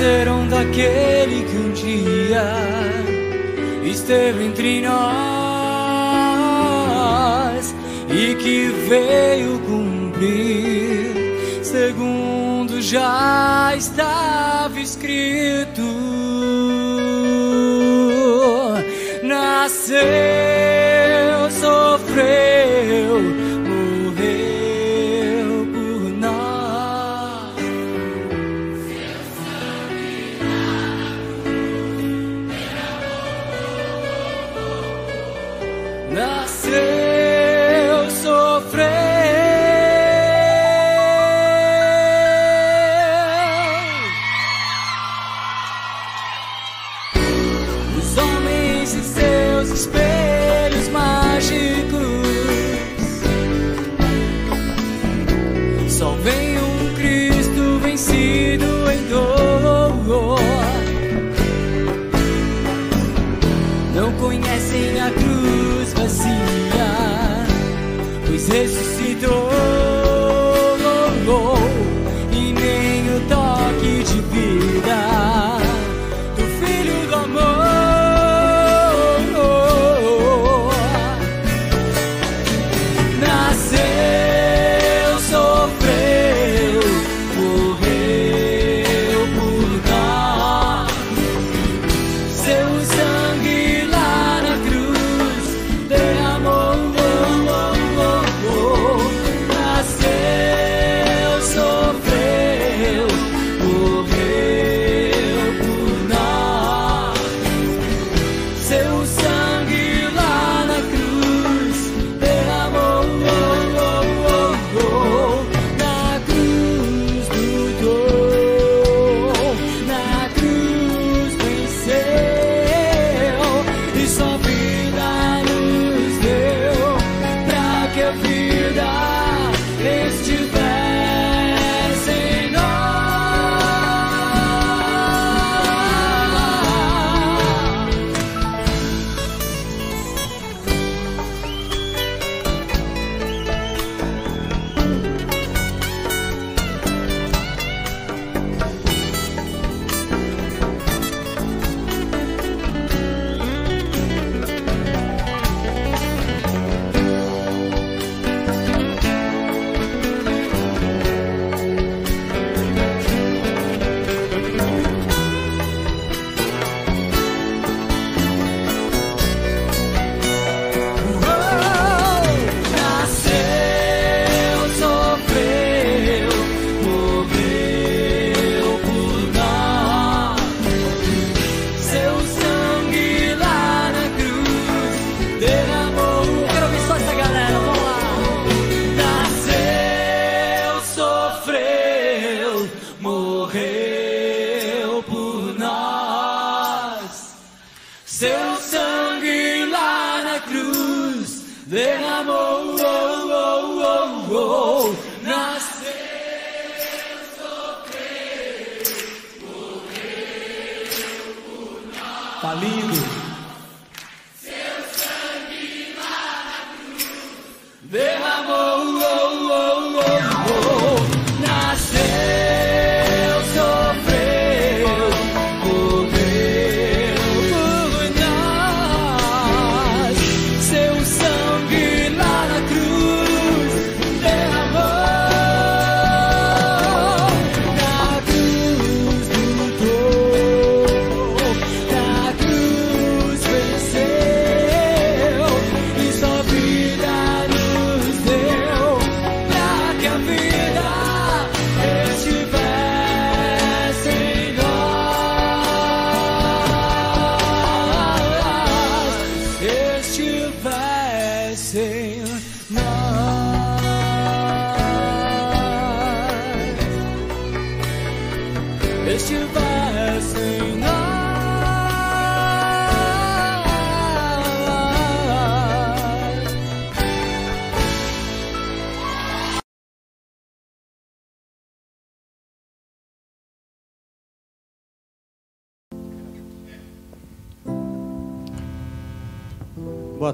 esqueceram daquele que um dia esteve entre nós e que veio cumprir, segundo já estava escrito. Nascer.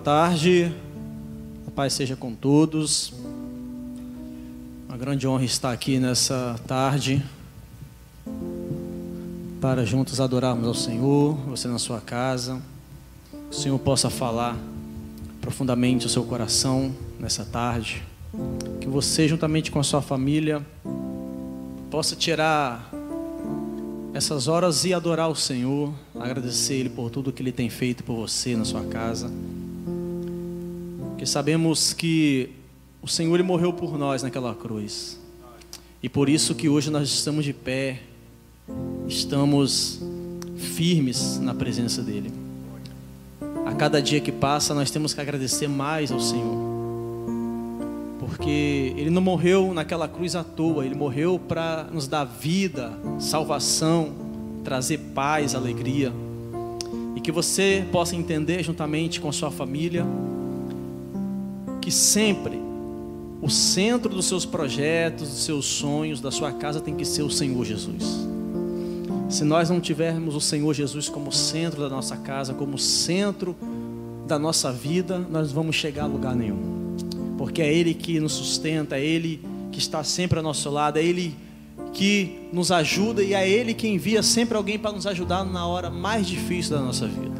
Tarde, a paz seja com todos. Uma grande honra estar aqui nessa tarde para juntos adorarmos ao Senhor, você na sua casa. O Senhor possa falar profundamente ao seu coração nessa tarde. Que você, juntamente com a sua família, possa tirar essas horas e adorar o Senhor, agradecer Ele por tudo que Ele tem feito por você na sua casa. Porque sabemos que o Senhor morreu por nós naquela cruz. E por isso que hoje nós estamos de pé, estamos firmes na presença dEle. A cada dia que passa, nós temos que agradecer mais ao Senhor. Porque Ele não morreu naquela cruz à toa, Ele morreu para nos dar vida, salvação, trazer paz, alegria. E que você possa entender juntamente com sua família que sempre o centro dos seus projetos, dos seus sonhos, da sua casa tem que ser o Senhor Jesus. Se nós não tivermos o Senhor Jesus como centro da nossa casa, como centro da nossa vida, nós vamos chegar a lugar nenhum. Porque é Ele que nos sustenta, é Ele que está sempre ao nosso lado, é Ele que nos ajuda e é Ele que envia sempre alguém para nos ajudar na hora mais difícil da nossa vida.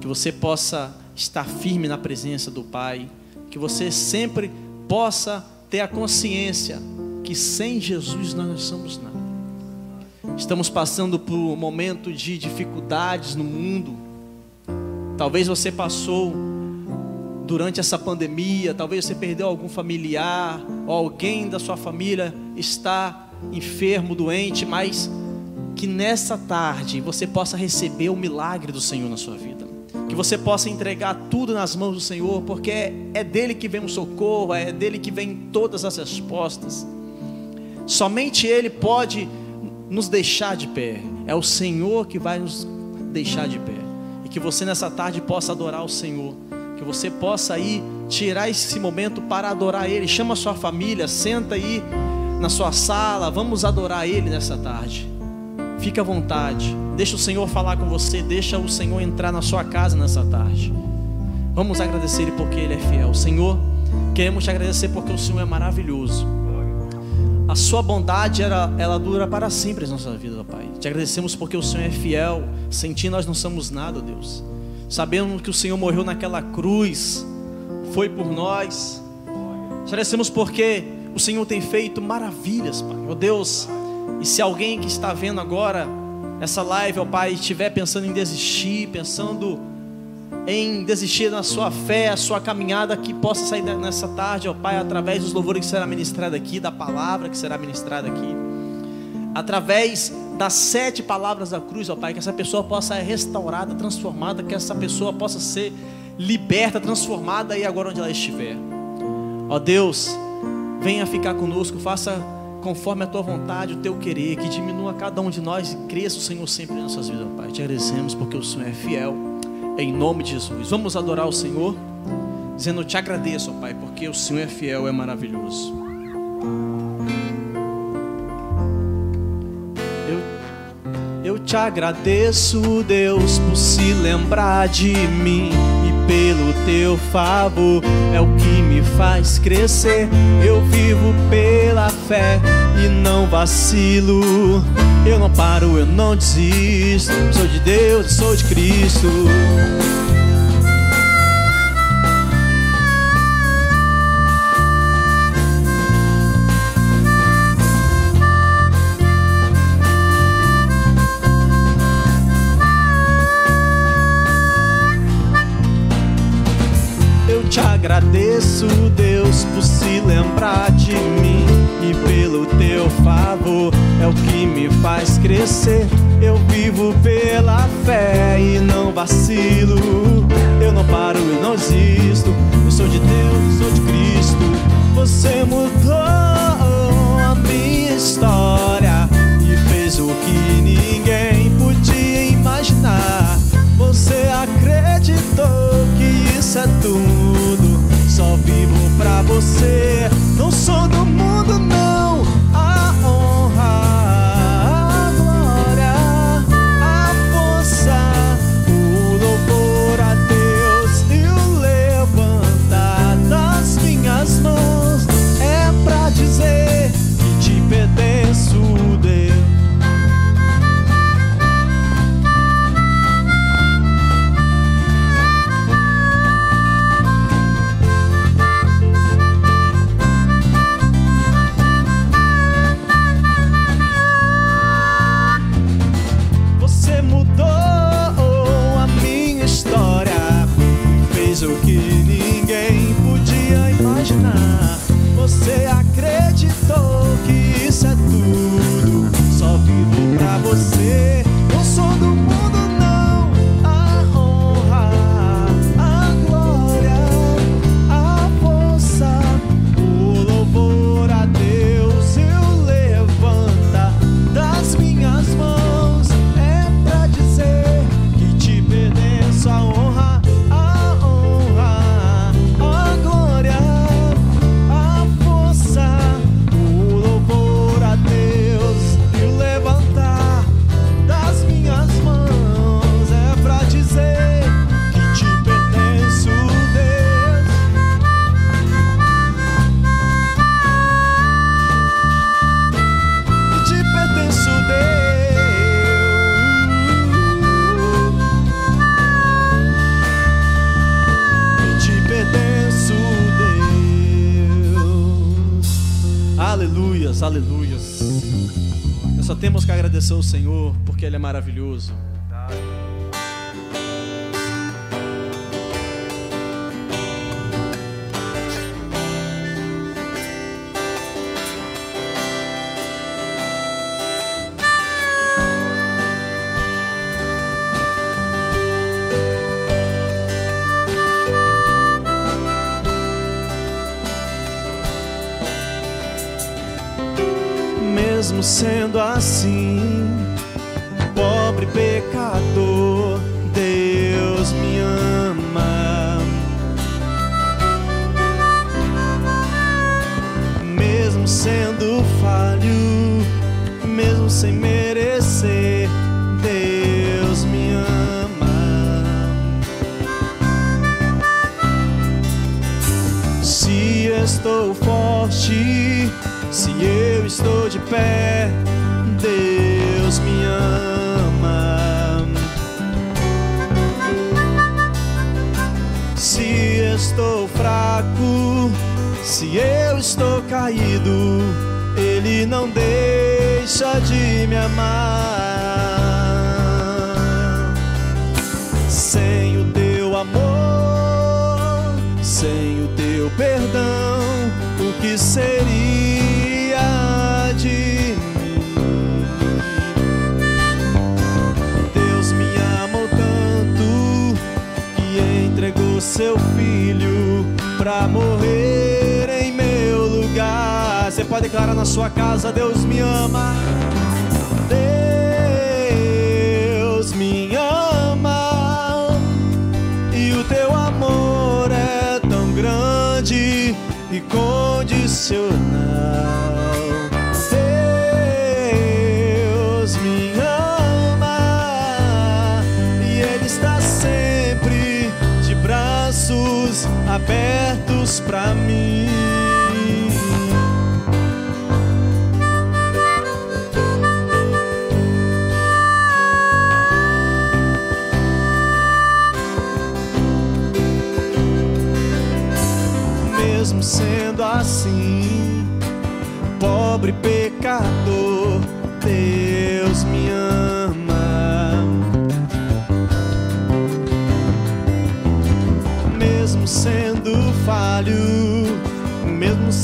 Que você possa estar firme na presença do Pai que você sempre possa ter a consciência que sem Jesus nós não somos nada. Estamos passando por um momento de dificuldades no mundo. Talvez você passou durante essa pandemia, talvez você perdeu algum familiar, ou alguém da sua família está enfermo, doente, mas que nessa tarde você possa receber o milagre do Senhor na sua vida você possa entregar tudo nas mãos do Senhor, porque é, dele que vem o socorro, é dele que vem todas as respostas. Somente Ele pode nos deixar de pé, é o Senhor que vai nos deixar de pé, e que você nessa tarde possa adorar o Senhor, que você possa aí tirar esse momento para adorar Ele. Chama a sua família, senta aí na sua sala, vamos adorar Ele nessa tarde. Fique à vontade. Deixa o Senhor falar com você. Deixa o Senhor entrar na sua casa nessa tarde. Vamos agradecer Ele porque Ele é fiel. Senhor, queremos te agradecer porque o Senhor é maravilhoso. A sua bondade ela, ela dura para sempre em nossa vida, Pai. Te agradecemos porque o Senhor é fiel. Sem ti nós não somos nada, Deus. Sabemos que o Senhor morreu naquela cruz, foi por nós. Te agradecemos porque o Senhor tem feito maravilhas, Pai. Oh Deus, e se alguém que está vendo agora essa live, ó Pai, estiver pensando em desistir, pensando em desistir na sua fé, a sua caminhada, que possa sair nessa tarde, ó Pai, através dos louvores que será ministrado aqui, da palavra que será ministrada aqui, através das sete palavras da cruz, ó Pai, que essa pessoa possa ser restaurada, transformada, que essa pessoa possa ser liberta, transformada aí agora onde ela estiver. Ó Deus, venha ficar conosco, faça conforme a tua vontade, o teu querer, que diminua cada um de nós e cresça o Senhor sempre em nossas vidas, Pai. Te agradecemos porque o Senhor é fiel, em nome de Jesus. Vamos adorar o Senhor, dizendo: Te agradeço, Pai, porque o Senhor é fiel, é maravilhoso. Te agradeço, Deus, por se lembrar de mim pelo teu favor é o que me faz crescer. Eu vivo pela fé e não vacilo. Eu não paro, eu não desisto. Sou de Deus, sou de Cristo. Deus, aleluias. Nós só temos que agradecer ao Senhor porque Ele é maravilhoso. na sua casa, Deus me ama.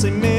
sem medo.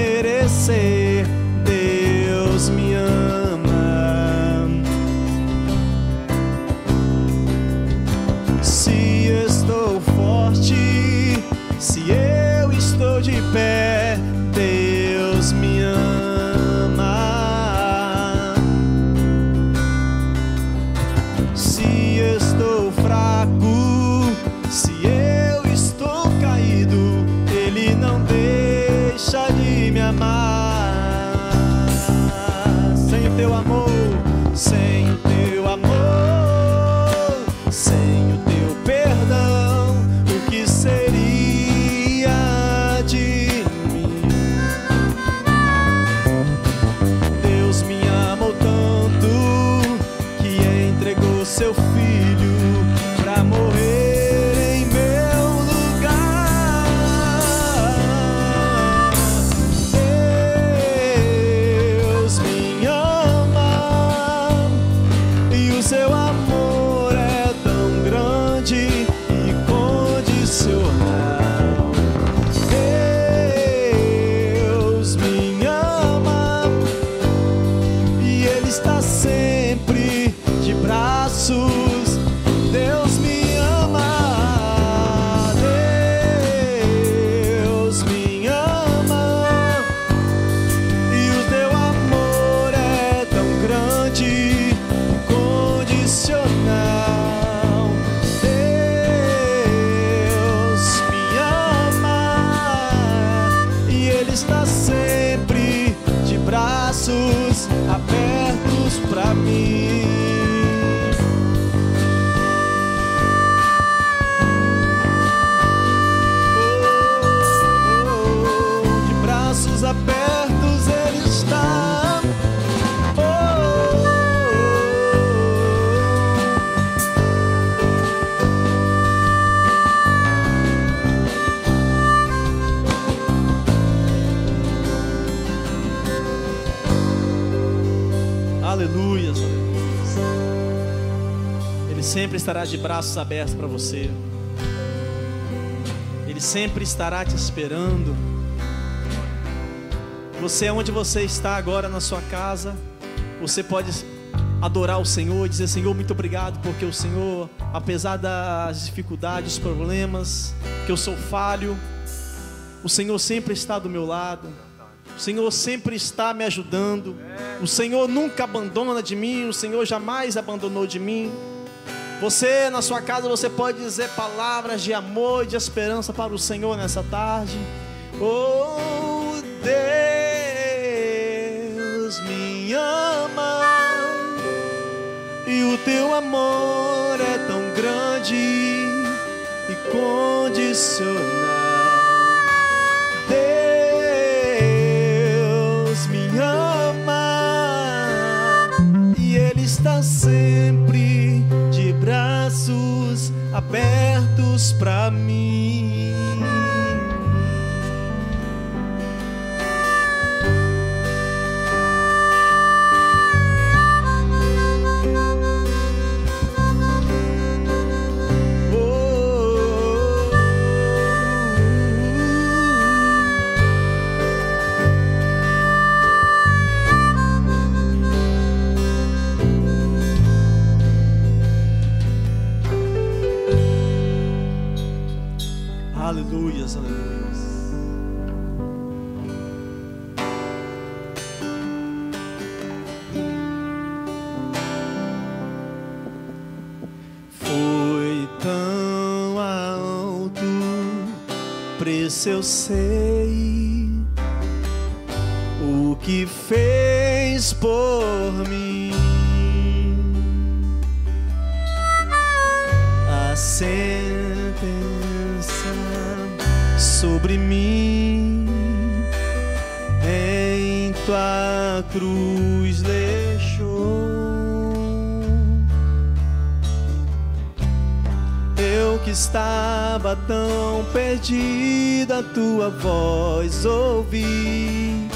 Estará de braços abertos para você. Ele sempre estará te esperando. Você, onde você está agora na sua casa, você pode adorar o Senhor e dizer: Senhor, muito obrigado, porque o Senhor, apesar das dificuldades, dos problemas, que eu sou falho, o Senhor sempre está do meu lado. O Senhor sempre está me ajudando. O Senhor nunca abandona de mim. O Senhor jamais abandonou de mim. Você, na sua casa, você pode dizer palavras de amor e de esperança para o Senhor nessa tarde. Oh, Deus me ama. E o teu amor é tão grande e condicional. Deus abertos para mim. Eu sei, o que fez por mim. A sentença sobre mim em tua cruz deixou. Estava tão perdida, tua voz ouvi,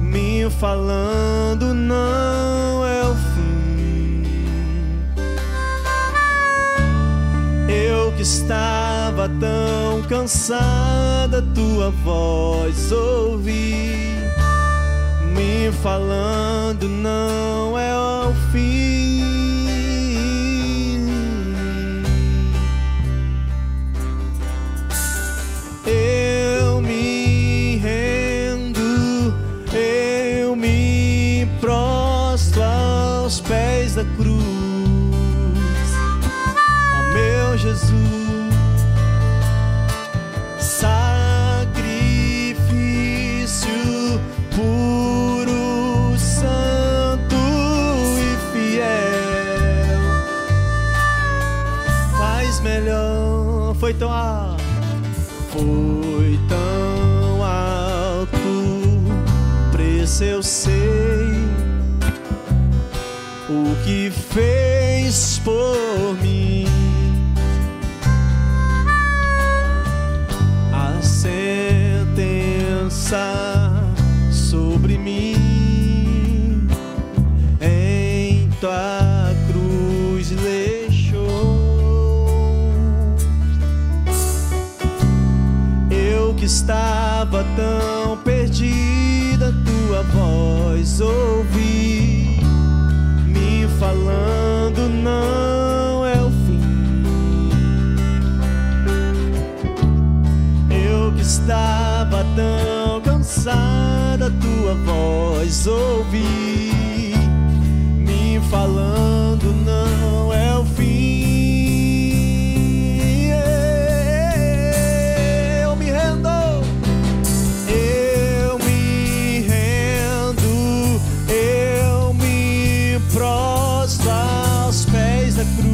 me falando não é o fim. Eu que estava tão cansada, tua voz ouvi, me falando não é o tão alto. Foi tão alto, preço eu sei, o que fez por tão perdida, tua voz ouvi, me falando não é o fim. Eu que estava tão cansada, tua voz ouvi, me falando não é o fim. cruz.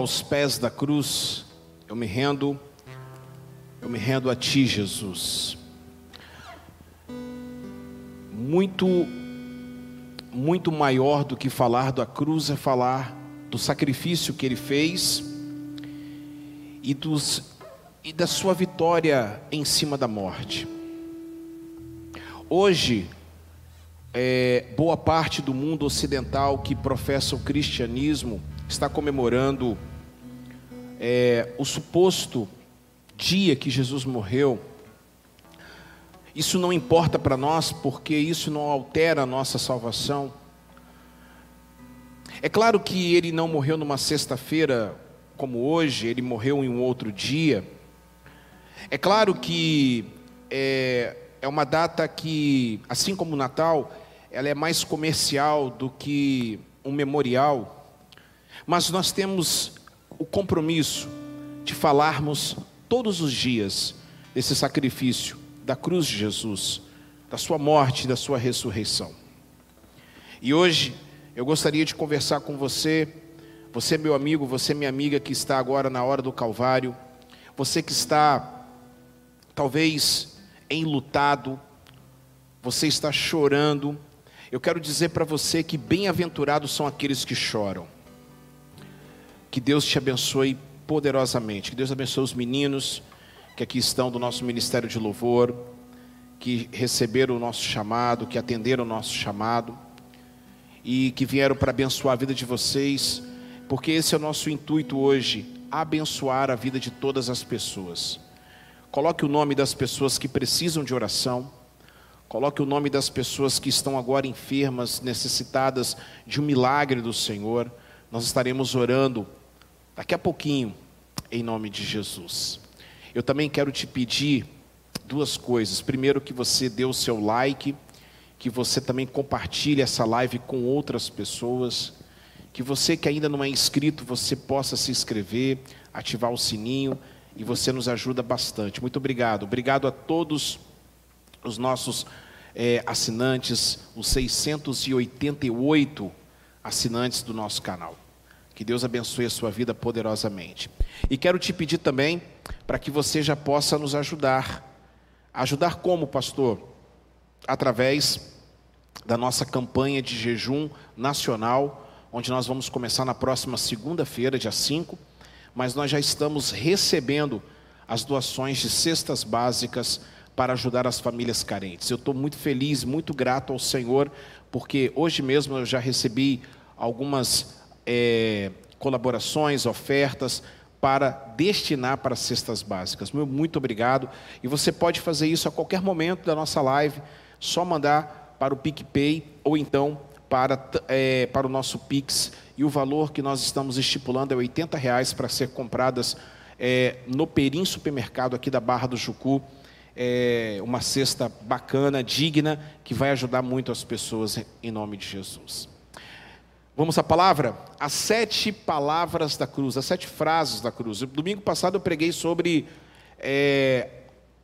Aos pés da cruz. Eu me rendo. Eu me rendo a ti, Jesus. Muito muito maior do que falar da cruz é falar do sacrifício que ele fez e, dos, e da sua vitória em cima da morte. Hoje, é, boa parte do mundo ocidental que professa o cristianismo está comemorando é, o suposto dia que Jesus morreu. Isso não importa para nós, porque isso não altera a nossa salvação. É claro que ele não morreu numa sexta-feira como hoje, ele morreu em um outro dia. É claro que é, é uma data que, assim como o Natal, ela é mais comercial do que um memorial. Mas nós temos o compromisso de falarmos todos os dias desse sacrifício da cruz de Jesus, da sua morte da sua ressurreição. E hoje eu gostaria de conversar com você, você meu amigo, você minha amiga que está agora na hora do Calvário, você que está talvez enlutado, você está chorando. Eu quero dizer para você que bem-aventurados são aqueles que choram. Que Deus te abençoe poderosamente. Que Deus abençoe os meninos que aqui estão do nosso ministério de louvor, que receberam o nosso chamado, que atenderam o nosso chamado e que vieram para abençoar a vida de vocês, porque esse é o nosso intuito hoje, abençoar a vida de todas as pessoas. Coloque o nome das pessoas que precisam de oração. Coloque o nome das pessoas que estão agora enfermas, necessitadas de um milagre do Senhor. Nós estaremos orando daqui a pouquinho, em nome de Jesus. Eu também quero te pedir duas coisas. Primeiro, que você dê o seu like, que você também compartilhe essa live com outras pessoas. Que você que ainda não é inscrito, você possa se inscrever, ativar o sininho e você nos ajuda bastante. Muito obrigado. Obrigado a todos os nossos é, assinantes, os 688 assinantes do nosso canal. Que Deus abençoe a sua vida poderosamente. E quero te pedir também para que você já possa nos ajudar. Ajudar como, pastor? Através da nossa campanha de jejum nacional, onde nós vamos começar na próxima segunda-feira, dia 5, mas nós já estamos recebendo as doações de cestas básicas para ajudar as famílias carentes. Eu estou muito feliz, muito grato ao Senhor, porque hoje mesmo eu já recebi algumas é, colaborações, ofertas para destinar para cestas básicas. Meu muito obrigado. E você pode fazer isso a qualquer momento da nossa live, só mandar para o PicPay ou então para, é, para o nosso Pix. E o valor que nós estamos estipulando é 80 reais para ser compradas é, no Perim Supermercado aqui da Barra do Jucu. É uma cesta bacana, digna, que vai ajudar muito as pessoas em nome de Jesus. Vamos à palavra? As sete palavras da cruz, as sete frases da cruz. Domingo passado eu preguei sobre é,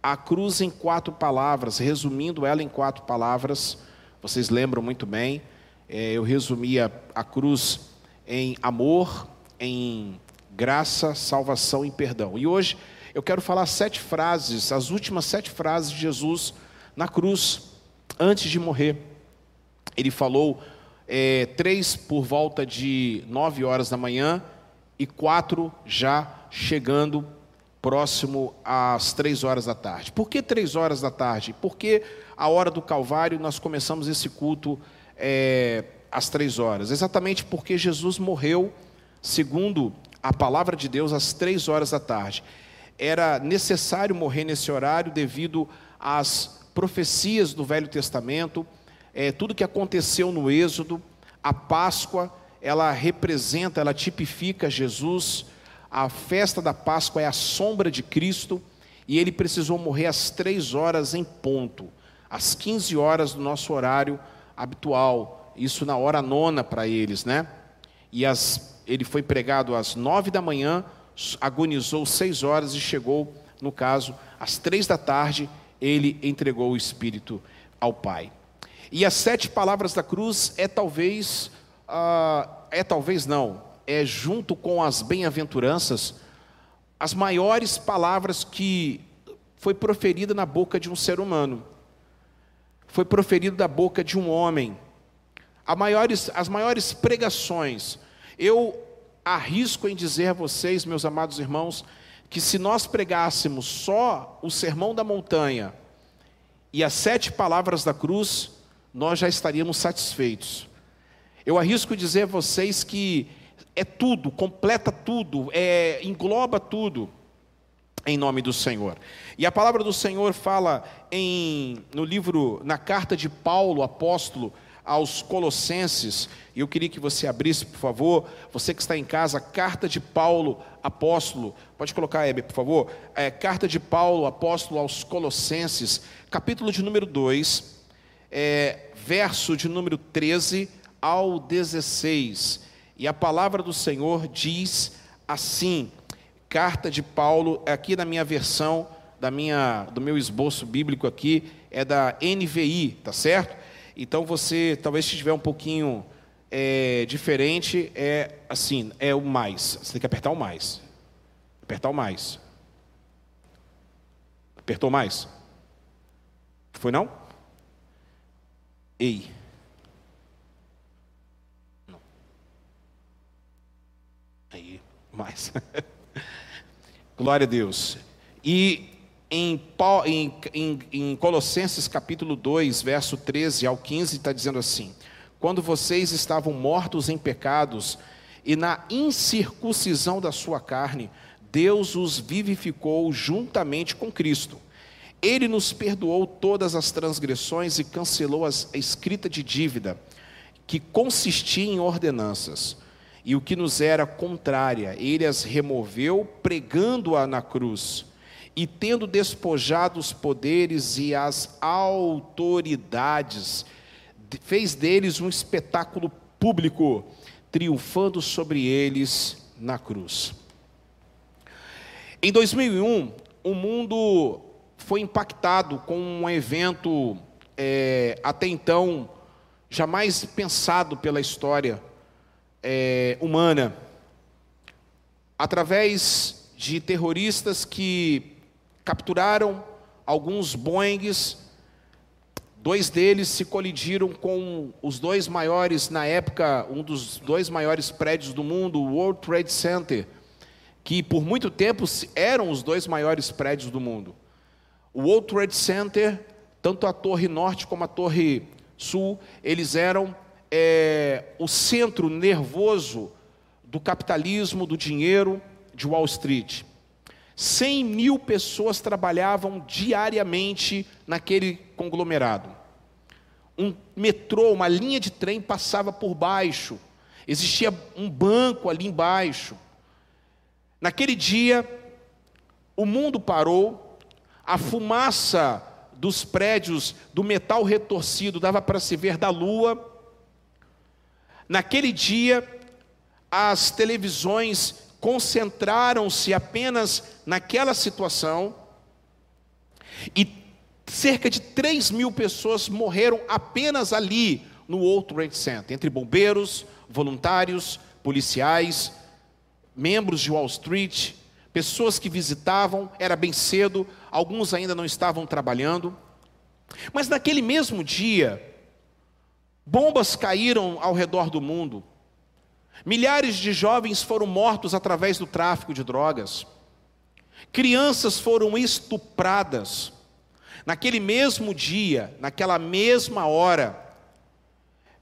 a cruz em quatro palavras, resumindo ela em quatro palavras. Vocês lembram muito bem. É, eu resumia a cruz em amor, em graça, salvação e perdão. E hoje eu quero falar sete frases, as últimas sete frases de Jesus na cruz, antes de morrer. Ele falou é, três por volta de nove horas da manhã e quatro já chegando próximo às três horas da tarde. Por que três horas da tarde? Porque a hora do Calvário nós começamos esse culto é, às três horas. Exatamente porque Jesus morreu, segundo a palavra de Deus, às três horas da tarde. Era necessário morrer nesse horário devido às profecias do Velho Testamento, é, tudo que aconteceu no Êxodo, a Páscoa, ela representa, ela tipifica Jesus. A festa da Páscoa é a sombra de Cristo e ele precisou morrer às três horas em ponto, às 15 horas do nosso horário habitual, isso na hora nona para eles, né? E as, ele foi pregado às nove da manhã, agonizou seis horas e chegou, no caso, às três da tarde, ele entregou o Espírito ao Pai. E as sete palavras da cruz é talvez, uh, é talvez não, é junto com as bem-aventuranças, as maiores palavras que foi proferida na boca de um ser humano, foi proferido da boca de um homem. Maiores, as maiores pregações. Eu arrisco em dizer a vocês, meus amados irmãos, que se nós pregássemos só o sermão da montanha e as sete palavras da cruz, nós já estaríamos satisfeitos. Eu arrisco dizer a vocês que é tudo, completa tudo, é, engloba tudo em nome do Senhor. E a palavra do Senhor fala em no livro, na carta de Paulo, apóstolo, aos Colossenses, e eu queria que você abrisse, por favor, você que está em casa, carta de Paulo, apóstolo, pode colocar, Hebe, por favor, é, carta de Paulo, apóstolo aos Colossenses, capítulo de número 2, é, verso de número 13 ao 16. E a palavra do Senhor diz assim: carta de Paulo, aqui na minha versão, da minha, do meu esboço bíblico aqui, é da NVI, tá certo? Então você, talvez se estiver um pouquinho é, diferente, é assim, é o mais. Você tem que apertar o mais. Apertar o mais. Apertou mais? Foi não? Ei. Não. Aí, mais. Glória a Deus. E em, em, em, Colossenses capítulo 2, verso 13 ao 15, está dizendo assim: Quando vocês estavam mortos em pecados e na incircuncisão da sua carne, Deus os vivificou juntamente com Cristo. Ele nos perdoou todas as transgressões e cancelou a escrita de dívida, que consistia em ordenanças, e o que nos era contrária, ele as removeu, pregando-a na cruz, e tendo despojado os poderes e as autoridades, fez deles um espetáculo público, triunfando sobre eles na cruz. Em 2001, o mundo foi impactado com um evento é, até então jamais pensado pela história é, humana, através de terroristas que capturaram alguns Boeings, dois deles se colidiram com os dois maiores, na época, um dos dois maiores prédios do mundo, o World Trade Center, que por muito tempo eram os dois maiores prédios do mundo. O World Trade Center, tanto a Torre Norte como a Torre Sul, eles eram é, o centro nervoso do capitalismo, do dinheiro de Wall Street. 100 mil pessoas trabalhavam diariamente naquele conglomerado. Um metrô, uma linha de trem passava por baixo. Existia um banco ali embaixo. Naquele dia, o mundo parou, a fumaça dos prédios, do metal retorcido, dava para se ver da lua. Naquele dia, as televisões concentraram-se apenas naquela situação e cerca de 3 mil pessoas morreram apenas ali no World Trade Center, entre bombeiros, voluntários, policiais, membros de Wall Street, pessoas que visitavam, era bem cedo, alguns ainda não estavam trabalhando. Mas naquele mesmo dia, Bombas caíram ao redor do mundo. Milhares de jovens foram mortos através do tráfico de drogas. Crianças foram estupradas. Naquele mesmo dia, naquela mesma hora,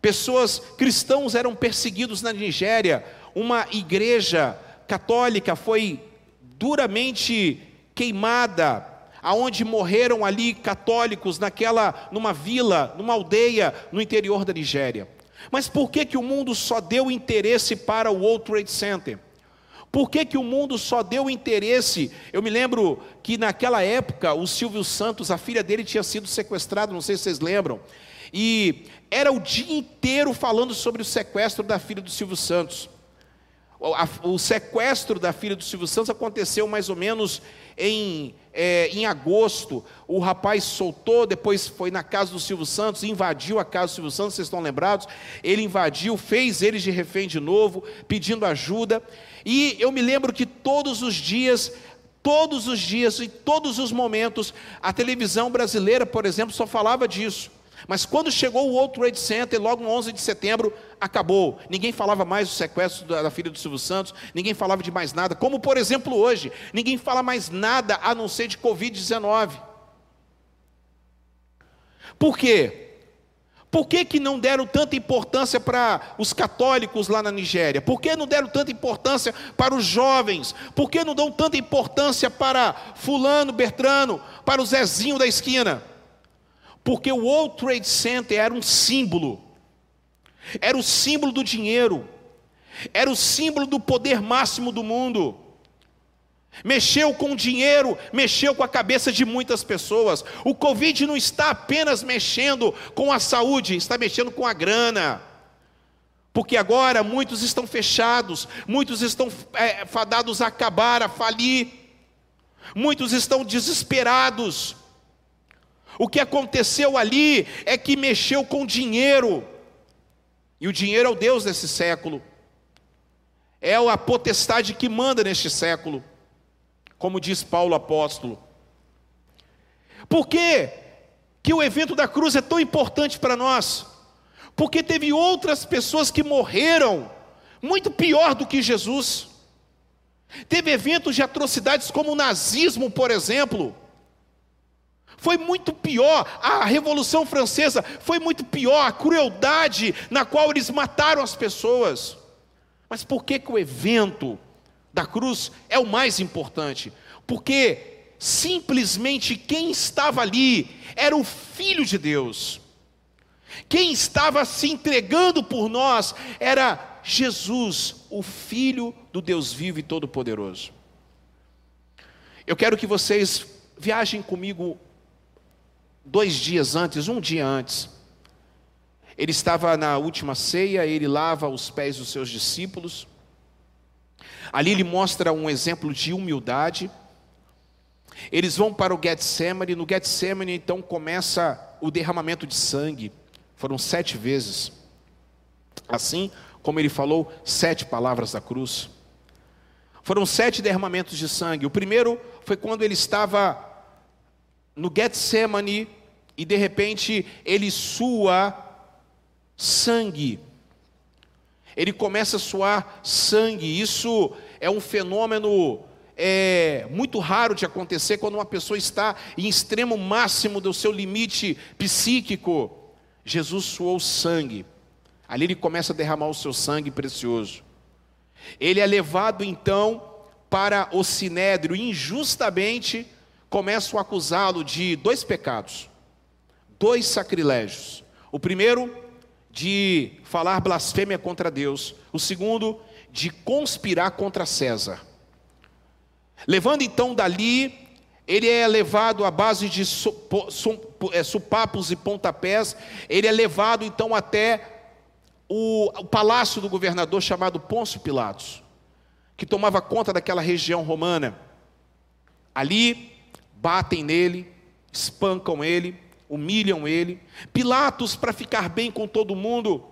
pessoas cristãos eram perseguidos na Nigéria. Uma igreja católica foi duramente queimada, aonde morreram ali católicos naquela numa vila, numa aldeia no interior da Nigéria. Mas por que que o mundo só deu interesse para o World Trade Center? Por que, que o mundo só deu interesse? Eu me lembro que naquela época o Silvio Santos, a filha dele tinha sido sequestrada, não sei se vocês lembram. E era o dia inteiro falando sobre o sequestro da filha do Silvio Santos. O, sequestro da filha do Silvio Santos aconteceu mais ou menos em, é, em agosto. O rapaz soltou, depois foi na casa do Silvio Santos, invadiu a casa do Silvio Santos, vocês estão lembrados? Ele invadiu, fez eles de refém de novo, pedindo ajuda. E eu me lembro que todos os dias todos os dias, em todos os momentos, a televisão brasileira, por exemplo, só falava disso. Mas quando chegou o World Trade Center, logo no 11 de setembro, acabou. Ninguém falava mais do sequestro da filha do Silvio Santos, ninguém falava de mais nada. Como, por exemplo, hoje, ninguém fala mais nada a não ser de Covid-19. Por quê? Por que, que não deram tanta importância para os católicos lá na Nigéria? Por que não deram tanta importância para os jovens? Por que não dão tanta importância para Fulano, Bertrano, para o Zezinho da esquina? Porque o World Trade Center era um símbolo, era o símbolo do dinheiro, era o símbolo do poder máximo do mundo. Mexeu com o dinheiro, mexeu com a cabeça de muitas pessoas. O Covid não está apenas mexendo com a saúde, está mexendo com a grana. Porque agora muitos estão fechados, muitos estão é, fadados a acabar, a falir, muitos estão desesperados. O que aconteceu ali é que mexeu com dinheiro, e o dinheiro é o Deus desse século, é a potestade que manda neste século, como diz Paulo apóstolo. Por que, que o evento da cruz é tão importante para nós? Porque teve outras pessoas que morreram, muito pior do que Jesus. Teve eventos de atrocidades como o nazismo, por exemplo foi muito pior. A Revolução Francesa foi muito pior. A crueldade na qual eles mataram as pessoas. Mas por que, que o evento da cruz é o mais importante? Porque simplesmente quem estava ali era o Filho de Deus. Quem estava se entregando por nós era Jesus, o Filho do Deus vivo e todo-poderoso. Eu quero que vocês viajem comigo dois dias antes, um dia antes, ele estava na última ceia, ele lava os pés dos seus discípulos. Ali ele mostra um exemplo de humildade. Eles vão para o Getsemane, no Getsemane então começa o derramamento de sangue. Foram sete vezes. Assim como ele falou, sete palavras da cruz. Foram sete derramamentos de sangue. O primeiro foi quando ele estava no Getsemane e de repente ele sua sangue. Ele começa a suar sangue. Isso é um fenômeno é, muito raro de acontecer quando uma pessoa está em extremo máximo do seu limite psíquico. Jesus suou sangue. Ali ele começa a derramar o seu sangue precioso. Ele é levado então para o sinédrio injustamente começam a acusá-lo de dois pecados, dois sacrilégios. O primeiro, de falar blasfêmia contra Deus. O segundo, de conspirar contra César. Levando então dali, ele é levado à base de é, supapos e pontapés, ele é levado então até o, o palácio do governador chamado Pôncio Pilatos, que tomava conta daquela região romana. Ali, batem nele, espancam ele, humilham ele. Pilatos, para ficar bem com todo mundo,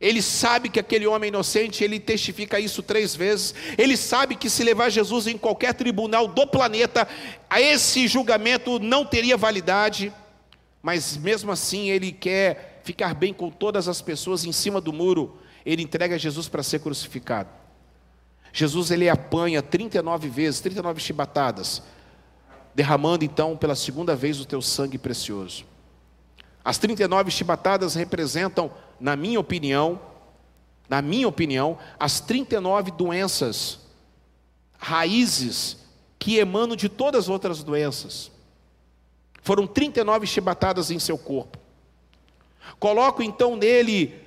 ele sabe que aquele homem inocente, ele testifica isso três vezes. Ele sabe que se levar Jesus em qualquer tribunal do planeta, a esse julgamento não teria validade. Mas mesmo assim ele quer ficar bem com todas as pessoas em cima do muro, ele entrega Jesus para ser crucificado. Jesus ele apanha 39 vezes, 39 chibatadas, derramando então pela segunda vez o teu sangue precioso. As 39 chibatadas representam, na minha opinião, na minha opinião, as 39 doenças, raízes que emanam de todas as outras doenças. Foram 39 chibatadas em seu corpo. Coloco então nele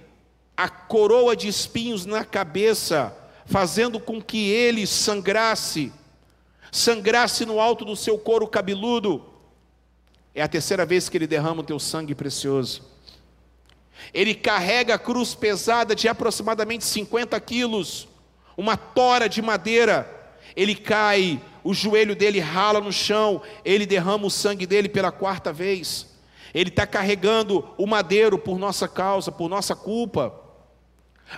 a coroa de espinhos na cabeça, fazendo com que ele sangrasse, sangrasse no alto do seu couro cabeludo. É a terceira vez que ele derrama o teu sangue precioso. Ele carrega a cruz pesada de aproximadamente 50 quilos, uma tora de madeira. Ele cai, o joelho dele rala no chão, ele derrama o sangue dele pela quarta vez. Ele está carregando o madeiro por nossa causa, por nossa culpa.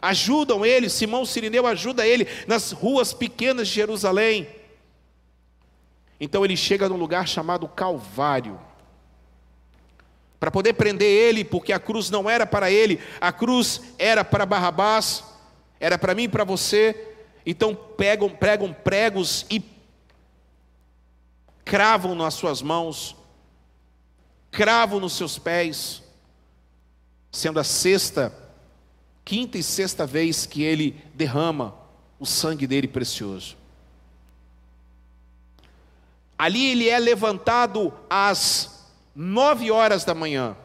Ajudam ele, Simão Sirineu ajuda ele nas ruas pequenas de Jerusalém. Então ele chega num lugar chamado Calvário. Para poder prender ele, porque a cruz não era para ele, a cruz era para Barrabás, era para mim e para você. Então pegam, pregam pregos e cravam nas suas mãos, cravam nos seus pés, sendo a sexta quinta e sexta vez que ele derrama o sangue dele precioso. Ali ele é levantado às nove horas da manhã.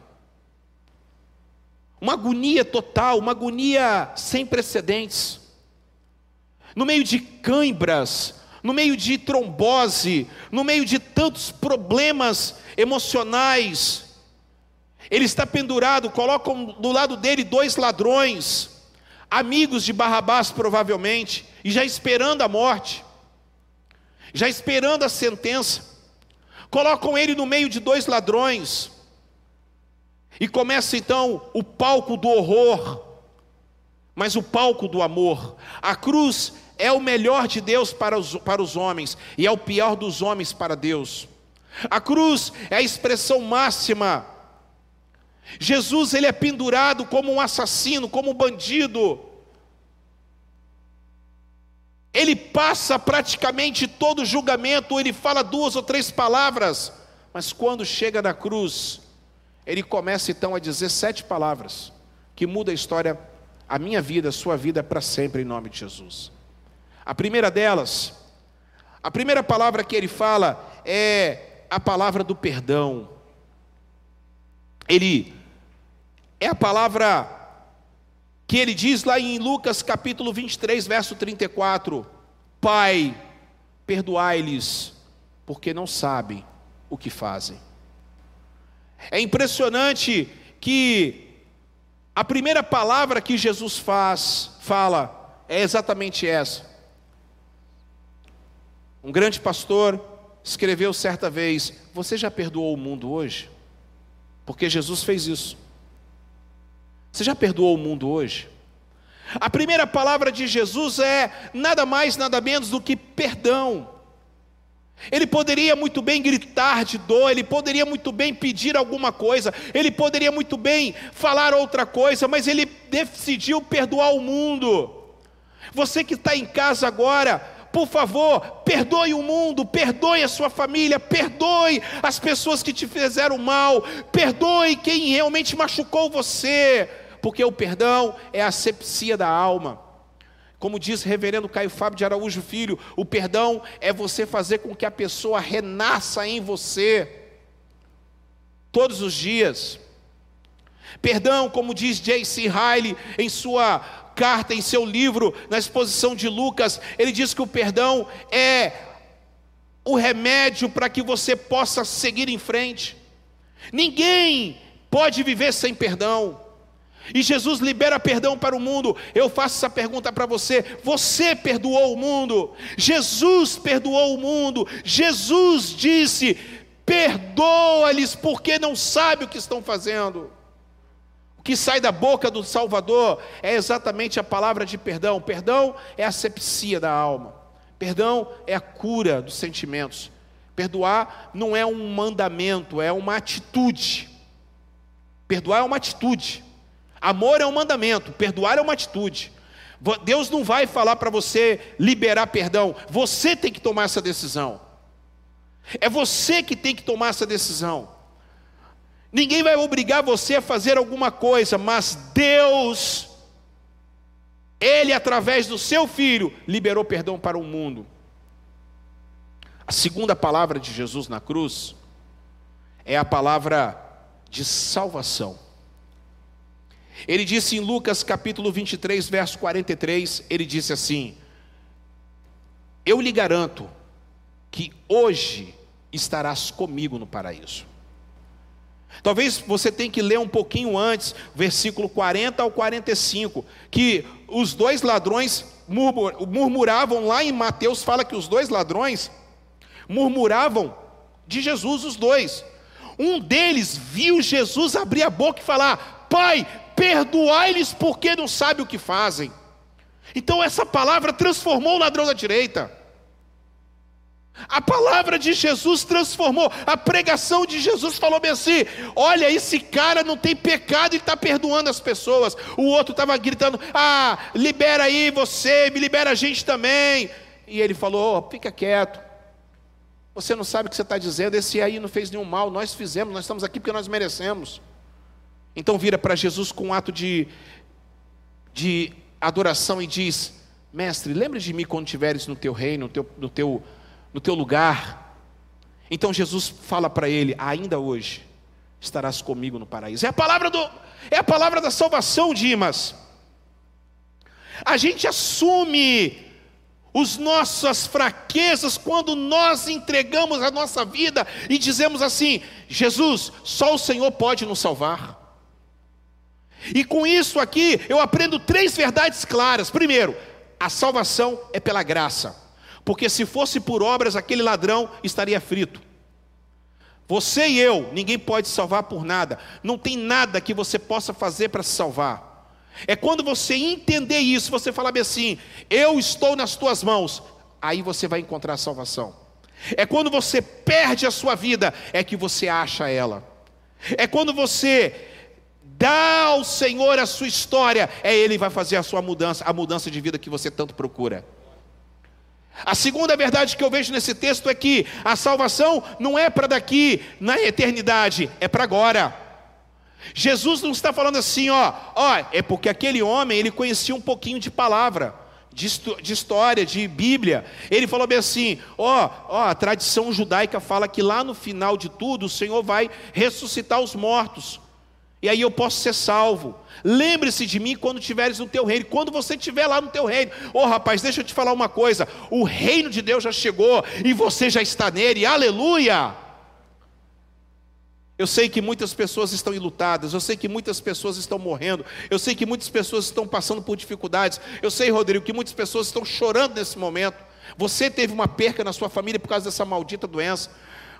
Uma agonia total, uma agonia sem precedentes. No meio de cãibras, no meio de trombose, no meio de tantos problemas emocionais, ele está pendurado, colocam do lado dele dois ladrões, amigos de Barrabás provavelmente, e já esperando a morte, já esperando a sentença. Colocam ele no meio de dois ladrões, e começa então o palco do horror, mas o palco do amor. A cruz é o melhor de Deus para os, para os homens, e é o pior dos homens para Deus. A cruz é a expressão máxima Jesus ele é pendurado como um assassino, como um bandido. Ele passa praticamente todo o julgamento, ele fala duas ou três palavras, mas quando chega na cruz, ele começa então a dizer sete palavras, que muda a história, a minha vida, a sua vida para sempre, em nome de Jesus. A primeira delas, a primeira palavra que ele fala é a palavra do perdão. Ele é a palavra que ele diz lá em Lucas capítulo 23, verso 34: Pai, perdoai-lhes, porque não sabem o que fazem. É impressionante que a primeira palavra que Jesus faz, fala, é exatamente essa. Um grande pastor escreveu certa vez: Você já perdoou o mundo hoje? Porque Jesus fez isso. Você já perdoou o mundo hoje? A primeira palavra de Jesus é nada mais, nada menos do que perdão. Ele poderia muito bem gritar de dor, ele poderia muito bem pedir alguma coisa, ele poderia muito bem falar outra coisa, mas ele decidiu perdoar o mundo. Você que está em casa agora, por favor, perdoe o mundo, perdoe a sua família, perdoe as pessoas que te fizeram mal, perdoe quem realmente machucou você porque o perdão é a asepsia da alma. Como diz reverendo Caio Fábio de Araújo Filho, o perdão é você fazer com que a pessoa renasça em você todos os dias. Perdão, como diz J.C. Riley em sua carta, em seu livro, na exposição de Lucas, ele diz que o perdão é o remédio para que você possa seguir em frente. Ninguém pode viver sem perdão. E Jesus libera perdão para o mundo. Eu faço essa pergunta para você: você perdoou o mundo? Jesus perdoou o mundo. Jesus disse: perdoa-lhes porque não sabe o que estão fazendo. O que sai da boca do Salvador é exatamente a palavra de perdão. Perdão é a sepsia da alma. Perdão é a cura dos sentimentos. Perdoar não é um mandamento, é uma atitude. Perdoar é uma atitude. Amor é um mandamento, perdoar é uma atitude. Deus não vai falar para você liberar perdão, você tem que tomar essa decisão. É você que tem que tomar essa decisão. Ninguém vai obrigar você a fazer alguma coisa, mas Deus, Ele, através do seu filho, liberou perdão para o mundo. A segunda palavra de Jesus na cruz é a palavra de salvação. Ele disse em Lucas capítulo 23, verso 43, ele disse assim: Eu lhe garanto que hoje estarás comigo no paraíso. Talvez você tenha que ler um pouquinho antes, versículo 40 ao 45, que os dois ladrões murmuravam lá em Mateus, fala que os dois ladrões murmuravam de Jesus, os dois. Um deles viu Jesus abrir a boca e falar: Pai, perdoai-lhes porque não sabem o que fazem. Então essa palavra transformou o ladrão da direita. A palavra de Jesus transformou, a pregação de Jesus falou bem assim: olha, esse cara não tem pecado e está perdoando as pessoas. O outro estava gritando: ah, libera aí você, me libera a gente também. E ele falou: oh, fica quieto, você não sabe o que você está dizendo, esse aí não fez nenhum mal, nós fizemos, nós estamos aqui porque nós merecemos. Então vira para Jesus com um ato de, de adoração e diz: Mestre, lembre de mim quando estiveres no teu reino, no teu, no teu no teu lugar. Então Jesus fala para ele: ainda hoje estarás comigo no paraíso. É a palavra do é a palavra da salvação, Dimas. A gente assume os nossas fraquezas quando nós entregamos a nossa vida e dizemos assim: Jesus, só o Senhor pode nos salvar. E com isso aqui eu aprendo três verdades claras. Primeiro, a salvação é pela graça porque se fosse por obras, aquele ladrão estaria frito. Você e eu, ninguém pode salvar por nada, não tem nada que você possa fazer para se salvar. É quando você entender isso, você falar bem assim: eu estou nas tuas mãos, aí você vai encontrar a salvação. É quando você perde a sua vida, é que você acha ela. É quando você dá ao Senhor a sua história, é Ele vai fazer a sua mudança, a mudança de vida que você tanto procura. A segunda verdade que eu vejo nesse texto é que a salvação não é para daqui, na eternidade, é para agora. Jesus não está falando assim, ó, ó, é porque aquele homem ele conhecia um pouquinho de palavra, de, de história, de Bíblia. Ele falou bem assim, ó, ó, a tradição judaica fala que lá no final de tudo o Senhor vai ressuscitar os mortos. E aí eu posso ser salvo. Lembre-se de mim quando estiveres no teu reino. Quando você estiver lá no teu reino. Oh, rapaz, deixa eu te falar uma coisa. O reino de Deus já chegou e você já está nele. Aleluia! Eu sei que muitas pessoas estão enlutadas, eu sei que muitas pessoas estão morrendo, eu sei que muitas pessoas estão passando por dificuldades, eu sei, Rodrigo, que muitas pessoas estão chorando nesse momento. Você teve uma perca na sua família por causa dessa maldita doença.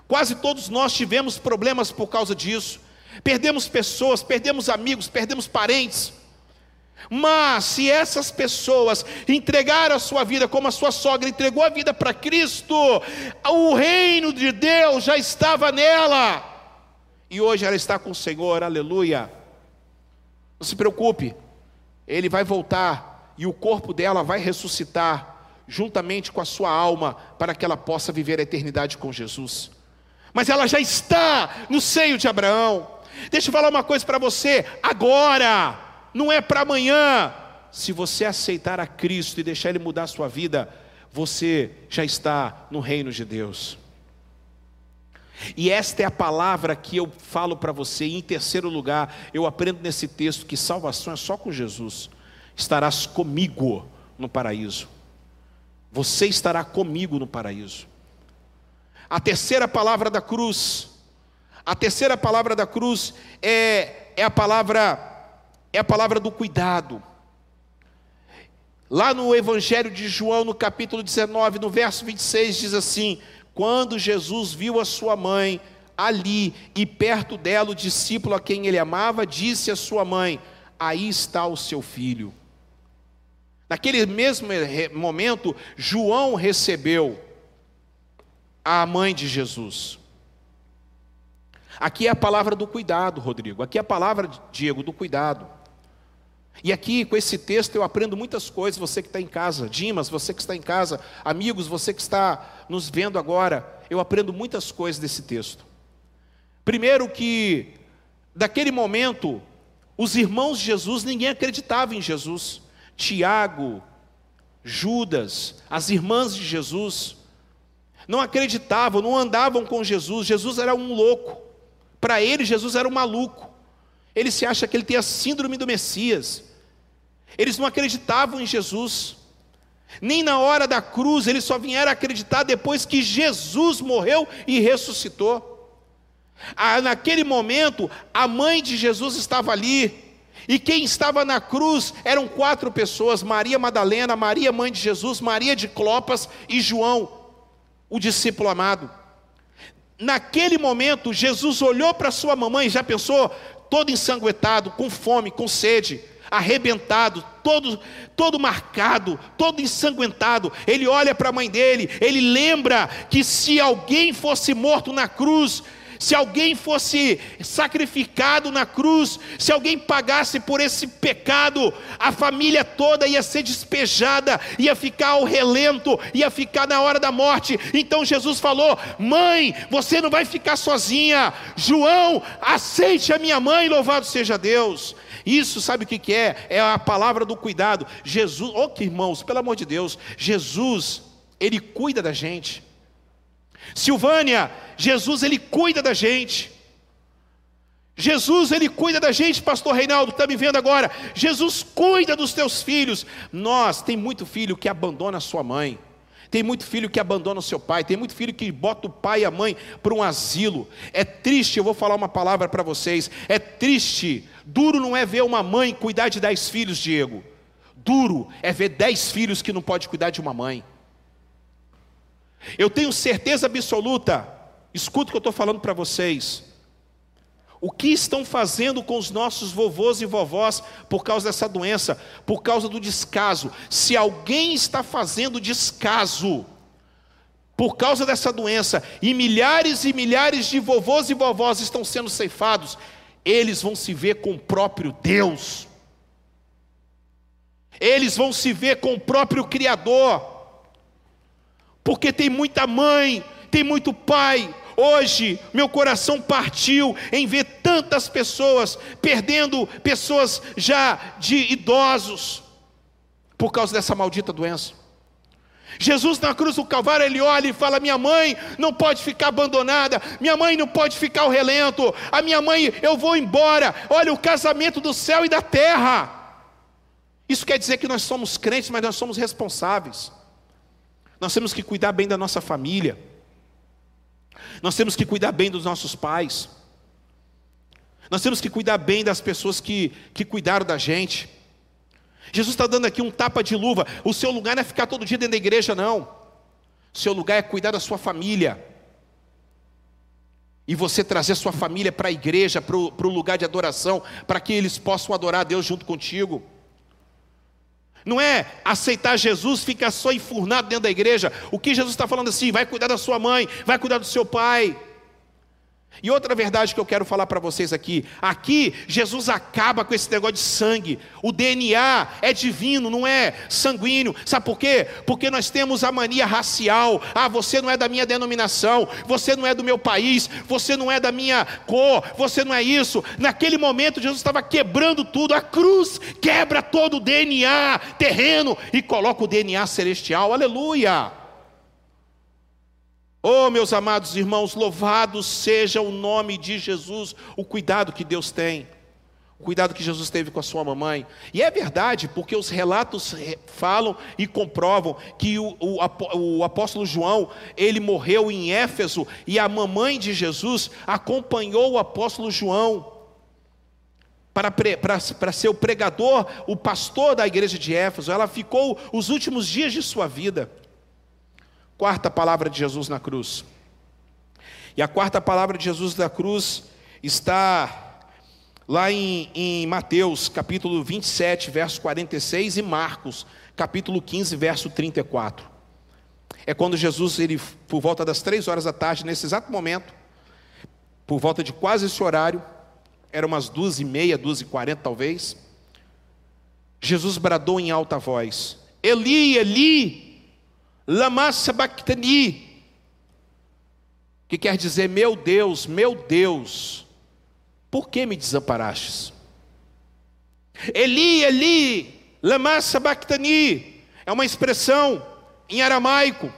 Quase todos nós tivemos problemas por causa disso perdemos pessoas, perdemos amigos, perdemos parentes. Mas se essas pessoas entregaram a sua vida como a sua sogra entregou a vida para Cristo, o reino de Deus já estava nela. E hoje ela está com o Senhor, aleluia. Não se preocupe, ele vai voltar e o corpo dela vai ressuscitar juntamente com a sua alma para que ela possa viver a eternidade com Jesus. Mas ela já está no seio de Abraão. Deixa eu falar uma coisa para você, agora, não é para amanhã. Se você aceitar a Cristo e deixar Ele mudar a sua vida, você já está no reino de Deus. E esta é a palavra que eu falo para você. Em terceiro lugar, eu aprendo nesse texto que salvação é só com Jesus. Estarás comigo no paraíso. Você estará comigo no paraíso. A terceira palavra da cruz a terceira palavra da cruz é, é a palavra é a palavra do cuidado. Lá no Evangelho de João, no capítulo 19, no verso 26, diz assim: Quando Jesus viu a sua mãe ali e perto dela o discípulo a quem ele amava, disse à sua mãe: Aí está o seu filho. Naquele mesmo momento, João recebeu a mãe de Jesus. Aqui é a palavra do cuidado, Rodrigo. Aqui é a palavra, Diego, do cuidado. E aqui, com esse texto, eu aprendo muitas coisas. Você que está em casa, Dimas, você que está em casa, amigos, você que está nos vendo agora, eu aprendo muitas coisas desse texto. Primeiro, que daquele momento, os irmãos de Jesus, ninguém acreditava em Jesus. Tiago, Judas, as irmãs de Jesus, não acreditavam, não andavam com Jesus. Jesus era um louco. Para ele, Jesus era um maluco. Ele se acha que ele tem a síndrome do Messias. Eles não acreditavam em Jesus. Nem na hora da cruz, eles só vieram acreditar depois que Jesus morreu e ressuscitou. Ah, naquele momento, a mãe de Jesus estava ali, e quem estava na cruz eram quatro pessoas: Maria Madalena, Maria, mãe de Jesus, Maria de Clopas e João, o discípulo amado. Naquele momento, Jesus olhou para sua mamãe, já pensou, todo ensanguentado, com fome, com sede, arrebentado, todo, todo marcado, todo ensanguentado. Ele olha para a mãe dele, ele lembra que se alguém fosse morto na cruz, se alguém fosse sacrificado na cruz, se alguém pagasse por esse pecado, a família toda ia ser despejada, ia ficar ao relento, ia ficar na hora da morte. Então Jesus falou: Mãe, você não vai ficar sozinha. João, aceite a minha mãe, louvado seja Deus. Isso sabe o que, é? É a palavra do cuidado. Jesus, oh que irmãos, pelo amor de Deus, Jesus, Ele cuida da gente. Silvânia, Jesus ele cuida da gente. Jesus, Ele cuida da gente, pastor Reinaldo, está me vendo agora. Jesus cuida dos teus filhos. Nós, tem muito filho que abandona a sua mãe, tem muito filho que abandona o seu pai, tem muito filho que bota o pai e a mãe para um asilo. É triste, eu vou falar uma palavra para vocês. É triste, duro não é ver uma mãe cuidar de dez filhos, Diego. Duro é ver dez filhos que não pode cuidar de uma mãe. Eu tenho certeza absoluta, escuta o que eu estou falando para vocês. O que estão fazendo com os nossos vovôs e vovós por causa dessa doença, por causa do descaso? Se alguém está fazendo descaso por causa dessa doença, e milhares e milhares de vovôs e vovós estão sendo ceifados, eles vão se ver com o próprio Deus, eles vão se ver com o próprio Criador porque tem muita mãe, tem muito pai. Hoje, meu coração partiu em ver tantas pessoas perdendo pessoas já de idosos por causa dessa maldita doença. Jesus na cruz do Calvário, ele olha e fala: Minha mãe não pode ficar abandonada, minha mãe não pode ficar ao relento, a minha mãe, eu vou embora. Olha o casamento do céu e da terra. Isso quer dizer que nós somos crentes, mas nós somos responsáveis. Nós temos que cuidar bem da nossa família. Nós temos que cuidar bem dos nossos pais. Nós temos que cuidar bem das pessoas que, que cuidaram da gente. Jesus está dando aqui um tapa de luva. O seu lugar não é ficar todo dia dentro da igreja, não. O seu lugar é cuidar da sua família. E você trazer sua família para a igreja, para o lugar de adoração, para que eles possam adorar a Deus junto contigo. Não é aceitar Jesus, ficar só enfurnado dentro da igreja. O que Jesus está falando assim, vai cuidar da sua mãe, vai cuidar do seu pai. E outra verdade que eu quero falar para vocês aqui: aqui Jesus acaba com esse negócio de sangue. O DNA é divino, não é sanguíneo. Sabe por quê? Porque nós temos a mania racial. Ah, você não é da minha denominação, você não é do meu país, você não é da minha cor, você não é isso. Naquele momento, Jesus estava quebrando tudo. A cruz quebra todo o DNA terreno e coloca o DNA celestial. Aleluia! Oh, meus amados irmãos, louvado seja o nome de Jesus, o cuidado que Deus tem, o cuidado que Jesus teve com a sua mamãe. E é verdade, porque os relatos falam e comprovam que o, o, o apóstolo João, ele morreu em Éfeso e a mamãe de Jesus acompanhou o apóstolo João para, para, para ser o pregador, o pastor da igreja de Éfeso. Ela ficou os últimos dias de sua vida. Quarta palavra de Jesus na cruz. E a quarta palavra de Jesus na cruz está lá em, em, Mateus, capítulo 27, verso 46, e Marcos, capítulo 15, verso 34. É quando Jesus, ele, por volta das três horas da tarde, nesse exato momento, por volta de quase esse horário, era umas duas e meia, duas e quarenta talvez, Jesus bradou em alta voz: Eli, Eli, lama sabachthani, que quer dizer, meu Deus, meu Deus, por que me desamparastes? Eli, Eli, lama sabachthani, é uma expressão em aramaico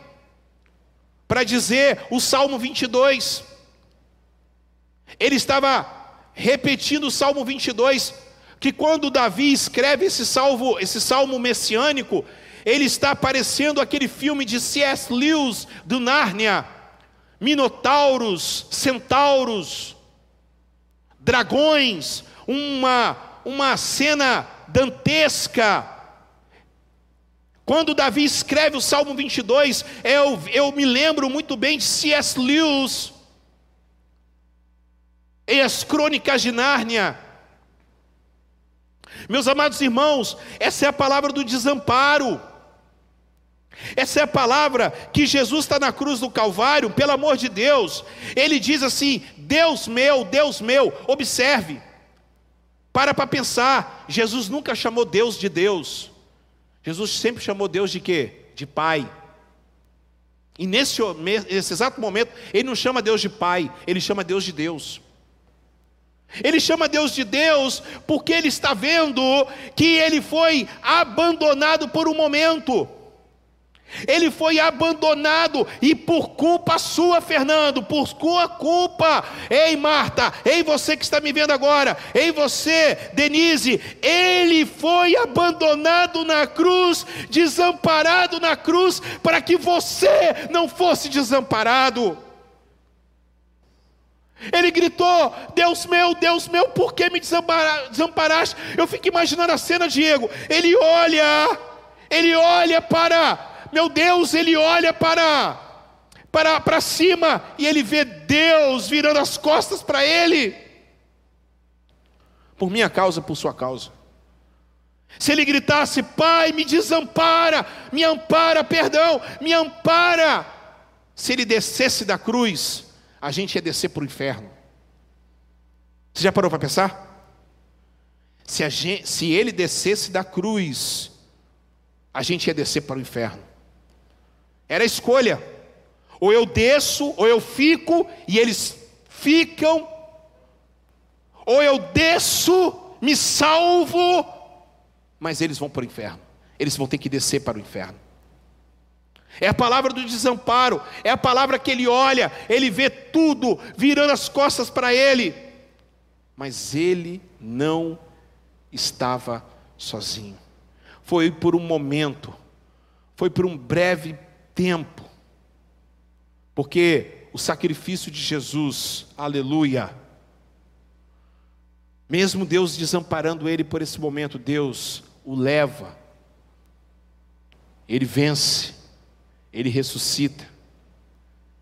para dizer o Salmo 22. Ele estava repetindo o Salmo 22, que quando Davi escreve esse salvo, esse salmo messiânico, ele está parecendo aquele filme de C.S. Lewis do Nárnia, minotauros, centauros, dragões, uma uma cena dantesca. Quando Davi escreve o Salmo 22, eu, eu me lembro muito bem de C.S. Lewis, em as crônicas de Nárnia. Meus amados irmãos, essa é a palavra do desamparo. Essa é a palavra que Jesus está na cruz do Calvário, pelo amor de Deus. Ele diz assim: Deus meu, Deus meu, observe. Para para pensar, Jesus nunca chamou Deus de Deus. Jesus sempre chamou Deus de quê? De Pai. E nesse, nesse exato momento, ele não chama Deus de Pai, ele chama Deus de Deus. Ele chama Deus de Deus porque ele está vendo que ele foi abandonado por um momento. Ele foi abandonado e por culpa sua, Fernando, por sua culpa. Ei, Marta, ei, você que está me vendo agora, ei, você, Denise, ele foi abandonado na cruz, desamparado na cruz, para que você não fosse desamparado. Ele gritou: Deus meu, Deus meu, por que me desamparaste? Eu fico imaginando a cena, Diego. Ele olha, ele olha para, meu Deus, ele olha para, para, para cima e ele vê Deus virando as costas para ele. Por minha causa, por sua causa. Se ele gritasse, Pai, me desampara, me ampara, perdão, me ampara. Se ele descesse da cruz, a gente ia descer para o inferno. Você já parou para pensar? Se, gente, se ele descesse da cruz, a gente ia descer para o inferno. Era a escolha. Ou eu desço, ou eu fico, e eles ficam. Ou eu desço, me salvo, mas eles vão para o inferno. Eles vão ter que descer para o inferno. É a palavra do desamparo, é a palavra que ele olha, ele vê tudo virando as costas para ele, mas ele não estava sozinho. Foi por um momento, foi por um breve tempo, porque o sacrifício de Jesus, aleluia, mesmo Deus desamparando ele por esse momento, Deus o leva, ele vence, ele ressuscita.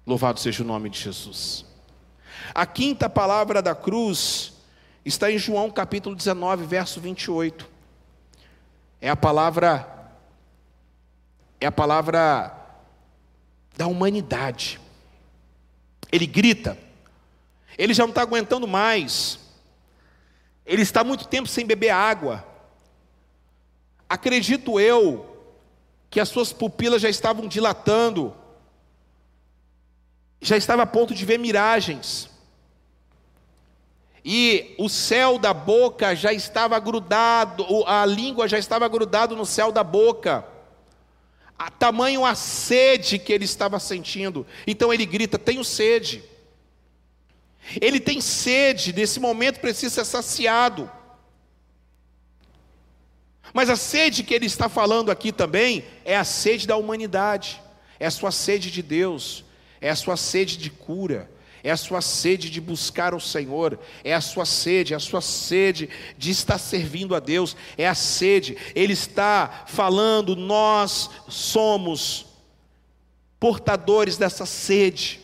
Louvado seja o nome de Jesus. A quinta palavra da cruz está em João capítulo 19, verso 28. É a palavra é a palavra da humanidade. Ele grita. Ele já não está aguentando mais. Ele está muito tempo sem beber água. Acredito eu que as suas pupilas já estavam dilatando, já estava a ponto de ver miragens, e o céu da boca já estava grudado, a língua já estava grudado no céu da boca, a tamanho a sede que ele estava sentindo, então ele grita: Tenho sede. Ele tem sede, nesse momento precisa ser saciado. Mas a sede que ele está falando aqui também é a sede da humanidade, é a sua sede de Deus, é a sua sede de cura, é a sua sede de buscar o Senhor, é a sua sede, é a sua sede de estar servindo a Deus, é a sede, ele está falando, nós somos portadores dessa sede.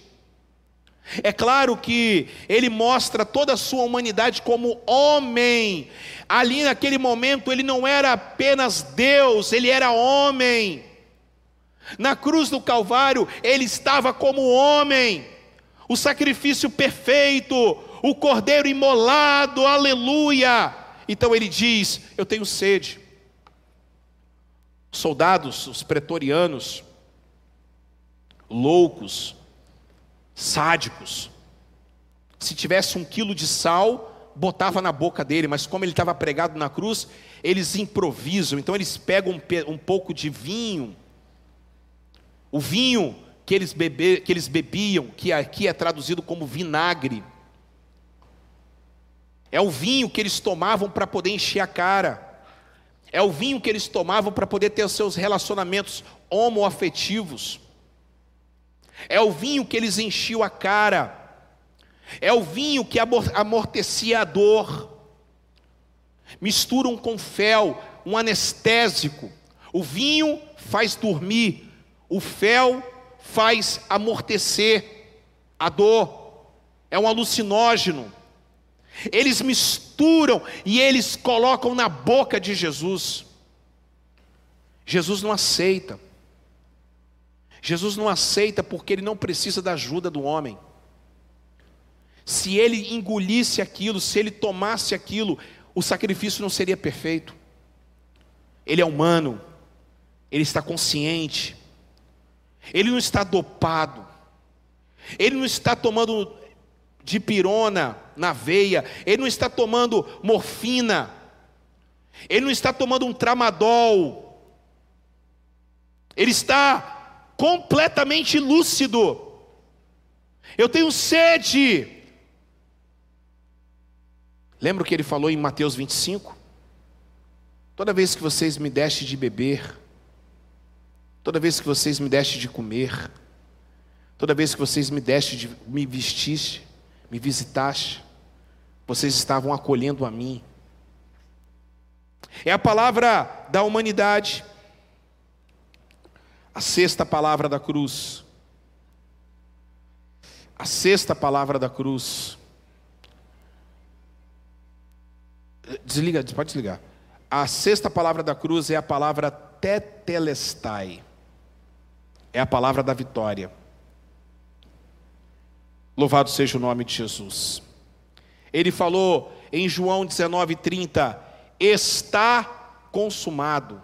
É claro que ele mostra toda a sua humanidade como homem. Ali naquele momento ele não era apenas Deus, ele era homem. Na cruz do Calvário ele estava como homem. O sacrifício perfeito, o cordeiro imolado, aleluia. Então ele diz: Eu tenho sede. Soldados, os pretorianos, loucos, sádicos, se tivesse um quilo de sal, botava na boca dele, mas como ele estava pregado na cruz, eles improvisam, então eles pegam um, um pouco de vinho, o vinho que eles, bebe, que eles bebiam, que aqui é traduzido como vinagre, é o vinho que eles tomavam para poder encher a cara, é o vinho que eles tomavam para poder ter os seus relacionamentos homoafetivos, é o vinho que eles enchiam a cara, é o vinho que amortecia a dor. Misturam com fel, um anestésico. O vinho faz dormir, o fel faz amortecer a dor. É um alucinógeno. Eles misturam e eles colocam na boca de Jesus. Jesus não aceita. Jesus não aceita porque ele não precisa da ajuda do homem. Se ele engolisse aquilo, se ele tomasse aquilo, o sacrifício não seria perfeito. Ele é humano, ele está consciente, ele não está dopado, ele não está tomando dipirona na veia, ele não está tomando morfina, ele não está tomando um tramadol, ele está completamente lúcido. Eu tenho sede, Lembra o que ele falou em Mateus 25? Toda vez que vocês me deste de beber, toda vez que vocês me deste de comer, toda vez que vocês me deste de me vestiste, me visitaste, vocês estavam acolhendo a mim. É a palavra da humanidade, a sexta palavra da cruz. A sexta palavra da cruz. Desliga, pode desligar. A sexta palavra da cruz é a palavra tetelestai. É a palavra da vitória. Louvado seja o nome de Jesus. Ele falou em João 19:30, está consumado.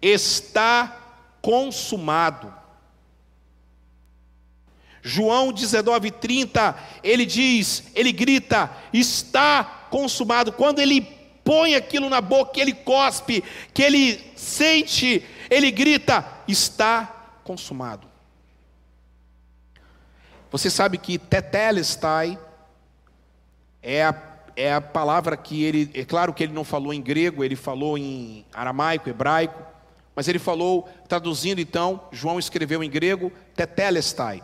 Está consumado. João 19:30, ele diz, ele grita: "Está consumado". Quando ele põe aquilo na boca, que ele cospe, que ele sente, ele grita: "Está consumado". Você sabe que tetelestai é a, é a palavra que ele, é claro que ele não falou em grego, ele falou em aramaico, hebraico, mas ele falou, traduzindo então, João escreveu em grego, tetelestai.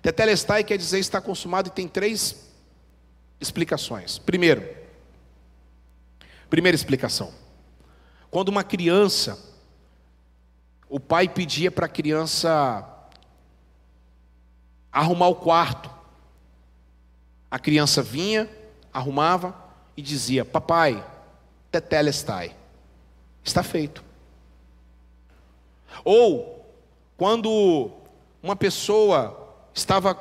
Tetelestai quer dizer está consumado e tem três explicações. Primeiro, primeira explicação. Quando uma criança, o pai pedia para a criança arrumar o quarto. A criança vinha, arrumava e dizia: Papai, tetelestai, está feito. Ou, quando uma pessoa estava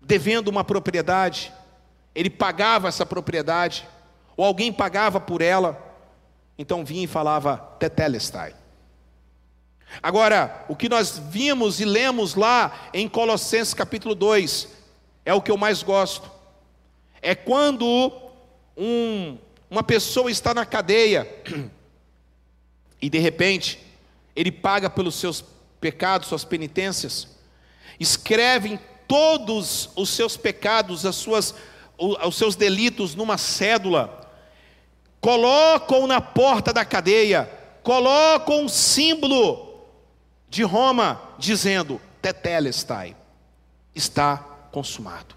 devendo uma propriedade, ele pagava essa propriedade, ou alguém pagava por ela, então vinha e falava tetelestai. Agora, o que nós vimos e lemos lá em Colossenses capítulo 2, é o que eu mais gosto. É quando um, uma pessoa está na cadeia e de repente ele paga pelos seus pecados, suas penitências, escrevem todos os seus pecados, as suas, os seus delitos numa cédula, colocam na porta da cadeia, colocam um símbolo de Roma, dizendo: Tetelestai, está consumado.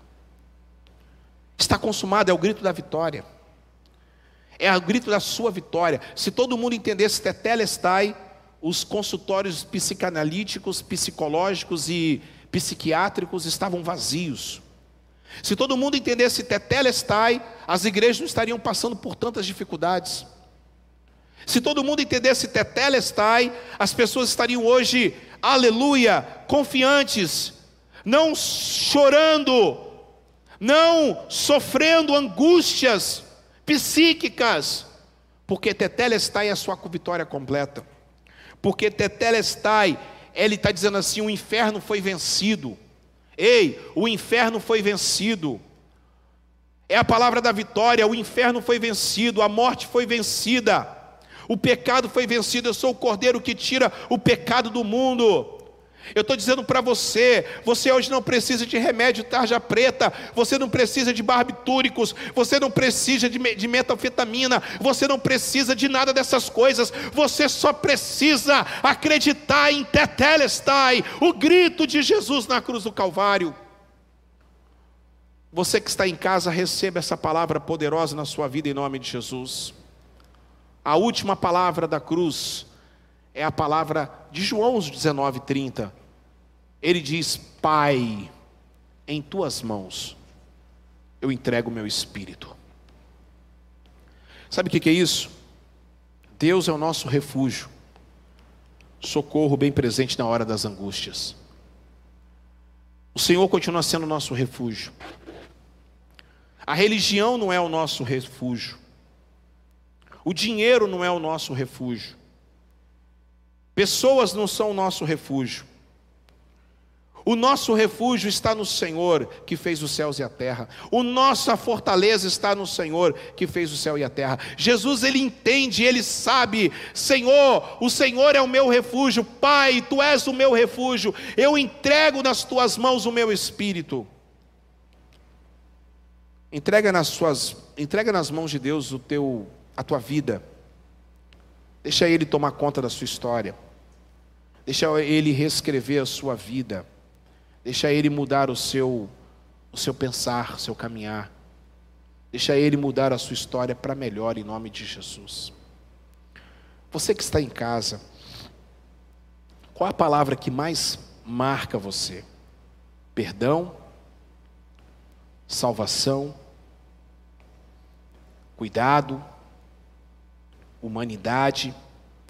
Está consumado, é o grito da vitória. É o grito da sua vitória. Se todo mundo entendesse Tetelestai, os consultórios psicanalíticos, psicológicos e psiquiátricos estavam vazios. Se todo mundo entendesse tetelestai, as igrejas não estariam passando por tantas dificuldades. Se todo mundo entendesse tetelestai, as pessoas estariam hoje, aleluia, confiantes, não chorando, não sofrendo angústias psíquicas, porque tetelestai é a sua vitória completa. Porque tetelestai, ele está dizendo assim: o inferno foi vencido. Ei, o inferno foi vencido. É a palavra da vitória, o inferno foi vencido, a morte foi vencida. O pecado foi vencido, eu sou o cordeiro que tira o pecado do mundo. Eu estou dizendo para você, você hoje não precisa de remédio tarja preta, você não precisa de barbitúricos, você não precisa de, de metanfetamina, você não precisa de nada dessas coisas, você só precisa acreditar em Tetelestai, o grito de Jesus na cruz do Calvário. Você que está em casa, receba essa palavra poderosa na sua vida em nome de Jesus. A última palavra da cruz é a palavra de João 19:30. Ele diz: Pai, em tuas mãos eu entrego o meu espírito. Sabe o que é isso? Deus é o nosso refúgio, socorro bem presente na hora das angústias. O Senhor continua sendo o nosso refúgio. A religião não é o nosso refúgio. O dinheiro não é o nosso refúgio. Pessoas não são o nosso refúgio. O nosso refúgio está no Senhor que fez os céus e a terra. O nossa fortaleza está no Senhor que fez o céu e a terra. Jesus ele entende, ele sabe, Senhor, o Senhor é o meu refúgio. Pai, tu és o meu refúgio. Eu entrego nas tuas mãos o meu espírito. Entrega nas suas, entrega nas mãos de Deus o teu a tua vida. Deixa ele tomar conta da sua história. Deixa ele reescrever a sua vida. Deixa ele mudar o seu o seu pensar, o seu caminhar. Deixa ele mudar a sua história para melhor em nome de Jesus. Você que está em casa, qual a palavra que mais marca você? Perdão? Salvação? Cuidado? Humanidade?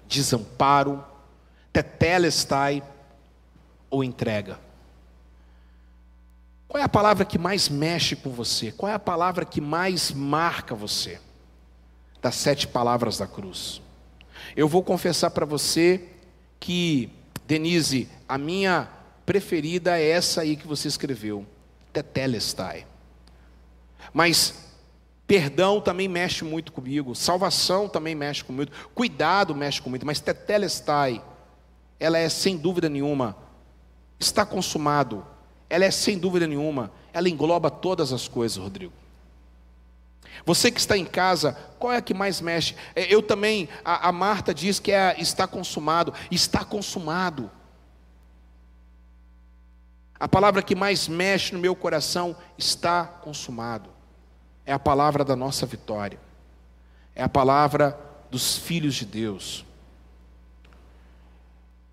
Desamparo? tetelestai ou entrega? Qual é a palavra que mais mexe com você? Qual é a palavra que mais marca você? Das sete palavras da cruz. Eu vou confessar para você que, Denise, a minha preferida é essa aí que você escreveu, tetelestai. Mas perdão também mexe muito comigo, salvação também mexe comigo, cuidado mexe comigo, mas tetelestai ela é sem dúvida nenhuma, está consumado, ela é sem dúvida nenhuma, ela engloba todas as coisas, Rodrigo. Você que está em casa, qual é a que mais mexe? É, eu também, a, a Marta diz que é, está consumado, está consumado. A palavra que mais mexe no meu coração está consumado. É a palavra da nossa vitória. É a palavra dos filhos de Deus.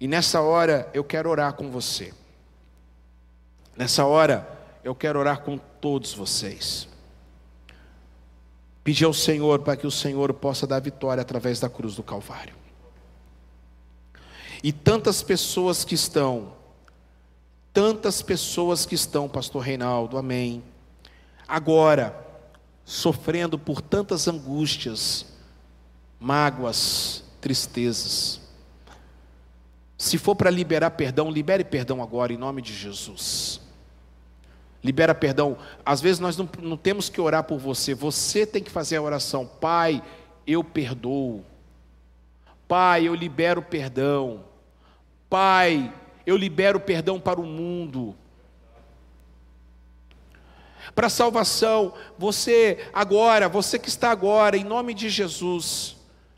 E nessa hora eu quero orar com você. Nessa hora eu quero orar com todos vocês. Pedir ao Senhor para que o Senhor possa dar vitória através da cruz do Calvário. E tantas pessoas que estão, tantas pessoas que estão, Pastor Reinaldo, amém, agora, sofrendo por tantas angústias, mágoas, tristezas, se for para liberar perdão, libere perdão agora, em nome de Jesus. Libera perdão. Às vezes nós não, não temos que orar por você, você tem que fazer a oração. Pai, eu perdoo. Pai, eu libero perdão. Pai, eu libero perdão para o mundo. Para salvação, você agora, você que está agora, em nome de Jesus,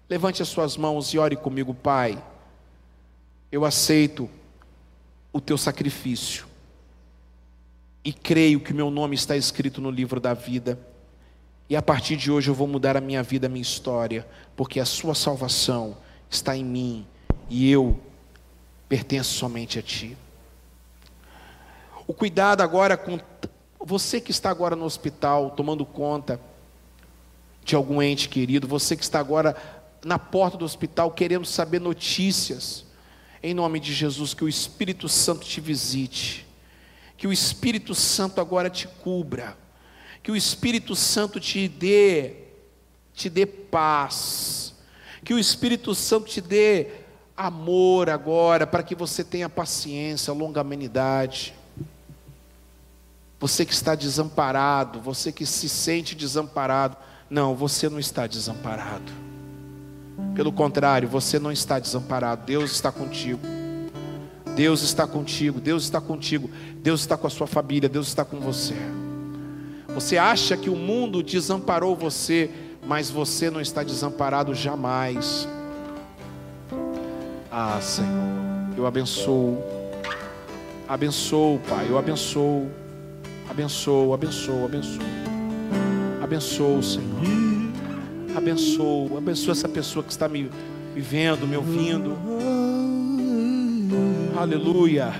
levante as suas mãos e ore comigo, Pai eu aceito o teu sacrifício e creio que meu nome está escrito no livro da vida. E a partir de hoje eu vou mudar a minha vida, a minha história, porque a sua salvação está em mim e eu pertenço somente a ti. O cuidado agora com você que está agora no hospital tomando conta de algum ente querido, você que está agora na porta do hospital querendo saber notícias. Em nome de Jesus, que o Espírito Santo te visite, que o Espírito Santo agora te cubra, que o Espírito Santo te dê, te dê paz, que o Espírito Santo te dê amor agora, para que você tenha paciência, longanimidade. Você que está desamparado, você que se sente desamparado, não, você não está desamparado. Pelo contrário, você não está desamparado. Deus está contigo. Deus está contigo. Deus está contigo. Deus está com a sua família. Deus está com você. Você acha que o mundo desamparou você, mas você não está desamparado jamais. Ah, Senhor, eu abençoo. Abençoo, Pai. Eu abençoo. Abençoo, abençoo, abençoo. Abençoo, Senhor. Abençoo, abençoa essa pessoa que está me vendo, me ouvindo. Aleluia.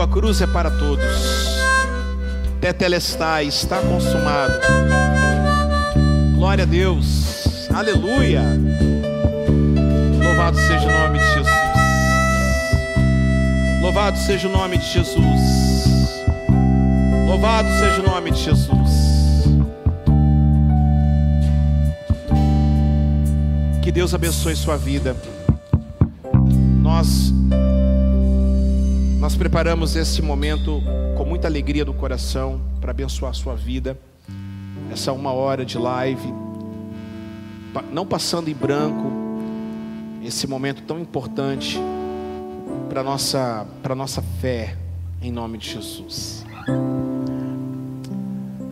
A cruz é para todos. Tetelestai, está consumado. Glória a Deus. Aleluia. Louvado seja o nome de Jesus. Louvado seja o nome de Jesus. Louvado seja o nome de Jesus. Que Deus abençoe sua vida. Nós preparamos esse momento com muita alegria no coração para abençoar a sua vida. Essa uma hora de live, não passando em branco, esse momento tão importante para nossa para nossa fé em nome de Jesus.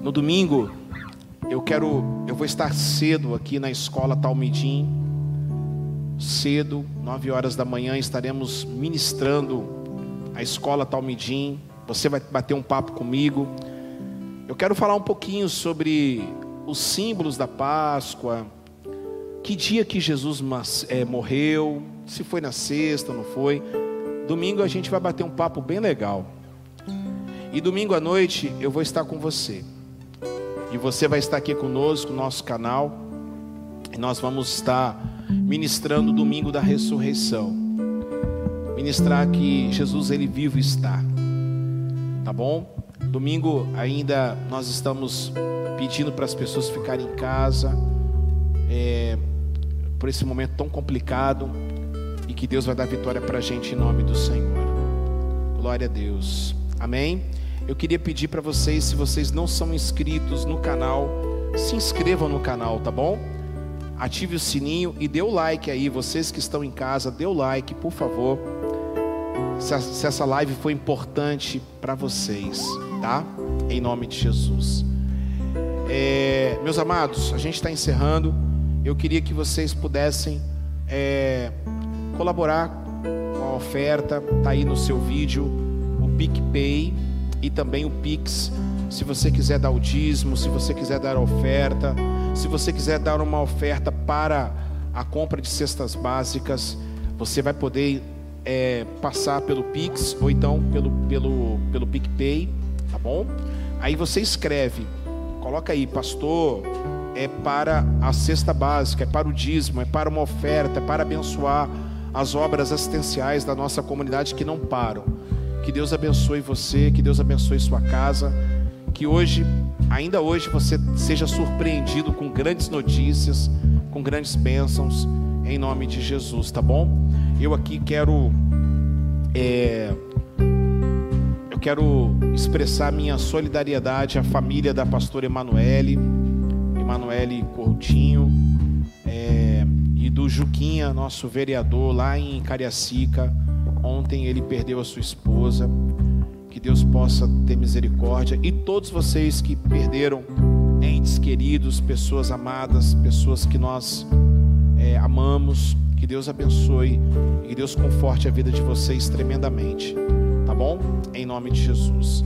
No domingo eu quero eu vou estar cedo aqui na escola Talmidim. Cedo, nove horas da manhã estaremos ministrando a escola Talmidim. Você vai bater um papo comigo. Eu quero falar um pouquinho sobre os símbolos da Páscoa. Que dia que Jesus é, morreu? Se foi na sexta ou não foi? Domingo a gente vai bater um papo bem legal. E domingo à noite eu vou estar com você. E você vai estar aqui conosco no nosso canal. E nós vamos estar ministrando o domingo da ressurreição ministrar que Jesus ele vivo está. Tá bom? Domingo ainda nós estamos pedindo para as pessoas ficarem em casa é, por esse momento tão complicado e que Deus vai dar vitória para a gente em nome do Senhor. Glória a Deus. Amém. Eu queria pedir para vocês, se vocês não são inscritos no canal, se inscrevam no canal, tá bom? Ative o sininho e dê o like aí. Vocês que estão em casa, dê o like, por favor se, essa live foi importante para vocês, tá? Em nome de Jesus. É, meus amados, a gente está encerrando. Eu queria que vocês pudessem é, colaborar com a oferta. Tá aí no seu vídeo o PicPay e também o Pix. Se você quiser dar o dízimo, se você quiser dar oferta, se você quiser dar uma oferta para a compra de cestas básicas, você vai poder é, passar pelo Pix ou então pelo, pelo, pelo PicPay, tá bom? Aí você escreve, coloca aí, pastor, é para a cesta básica, é para o dízimo, é para uma oferta, é para abençoar as obras assistenciais da nossa comunidade que não param. Que Deus abençoe você, que Deus abençoe sua casa, que hoje, ainda hoje, você seja surpreendido com grandes notícias, com grandes bênçãos, em nome de Jesus, tá bom? Eu aqui quero é, eu quero expressar minha solidariedade à família da pastora Emanuele, Emanuele Coutinho, é, e do Juquinha, nosso vereador lá em Cariacica. Ontem ele perdeu a sua esposa. Que Deus possa ter misericórdia. E todos vocês que perderam entes queridos, pessoas amadas, pessoas que nós é, amamos, que Deus abençoe e que Deus conforte a vida de vocês tremendamente. Tá bom? Em nome de Jesus.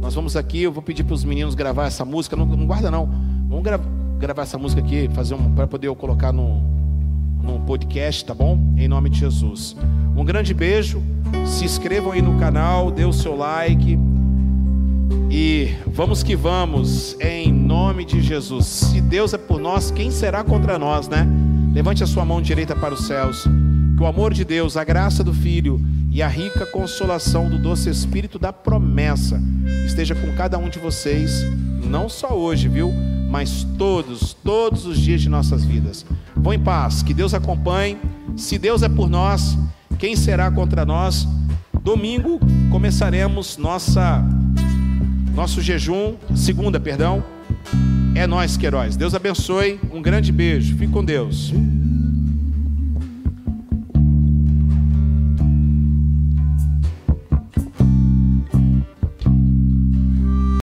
Nós vamos aqui, eu vou pedir para os meninos gravar essa música. Não, não guarda não. Vamos gra gravar essa música aqui, fazer um, para poder eu colocar no, no podcast, tá bom? Em nome de Jesus. Um grande beijo. Se inscrevam aí no canal, dê o seu like. E vamos que vamos, em nome de Jesus. Se Deus é por nós, quem será contra nós, né? Levante a sua mão direita para os céus. Que o amor de Deus, a graça do Filho e a rica consolação do doce Espírito da promessa esteja com cada um de vocês, não só hoje, viu? Mas todos, todos os dias de nossas vidas. Vão em paz, que Deus acompanhe. Se Deus é por nós, quem será contra nós? Domingo começaremos nossa nosso jejum, segunda, perdão, é nós, Queiroz. Deus abençoe. Um grande beijo. Fique com Deus.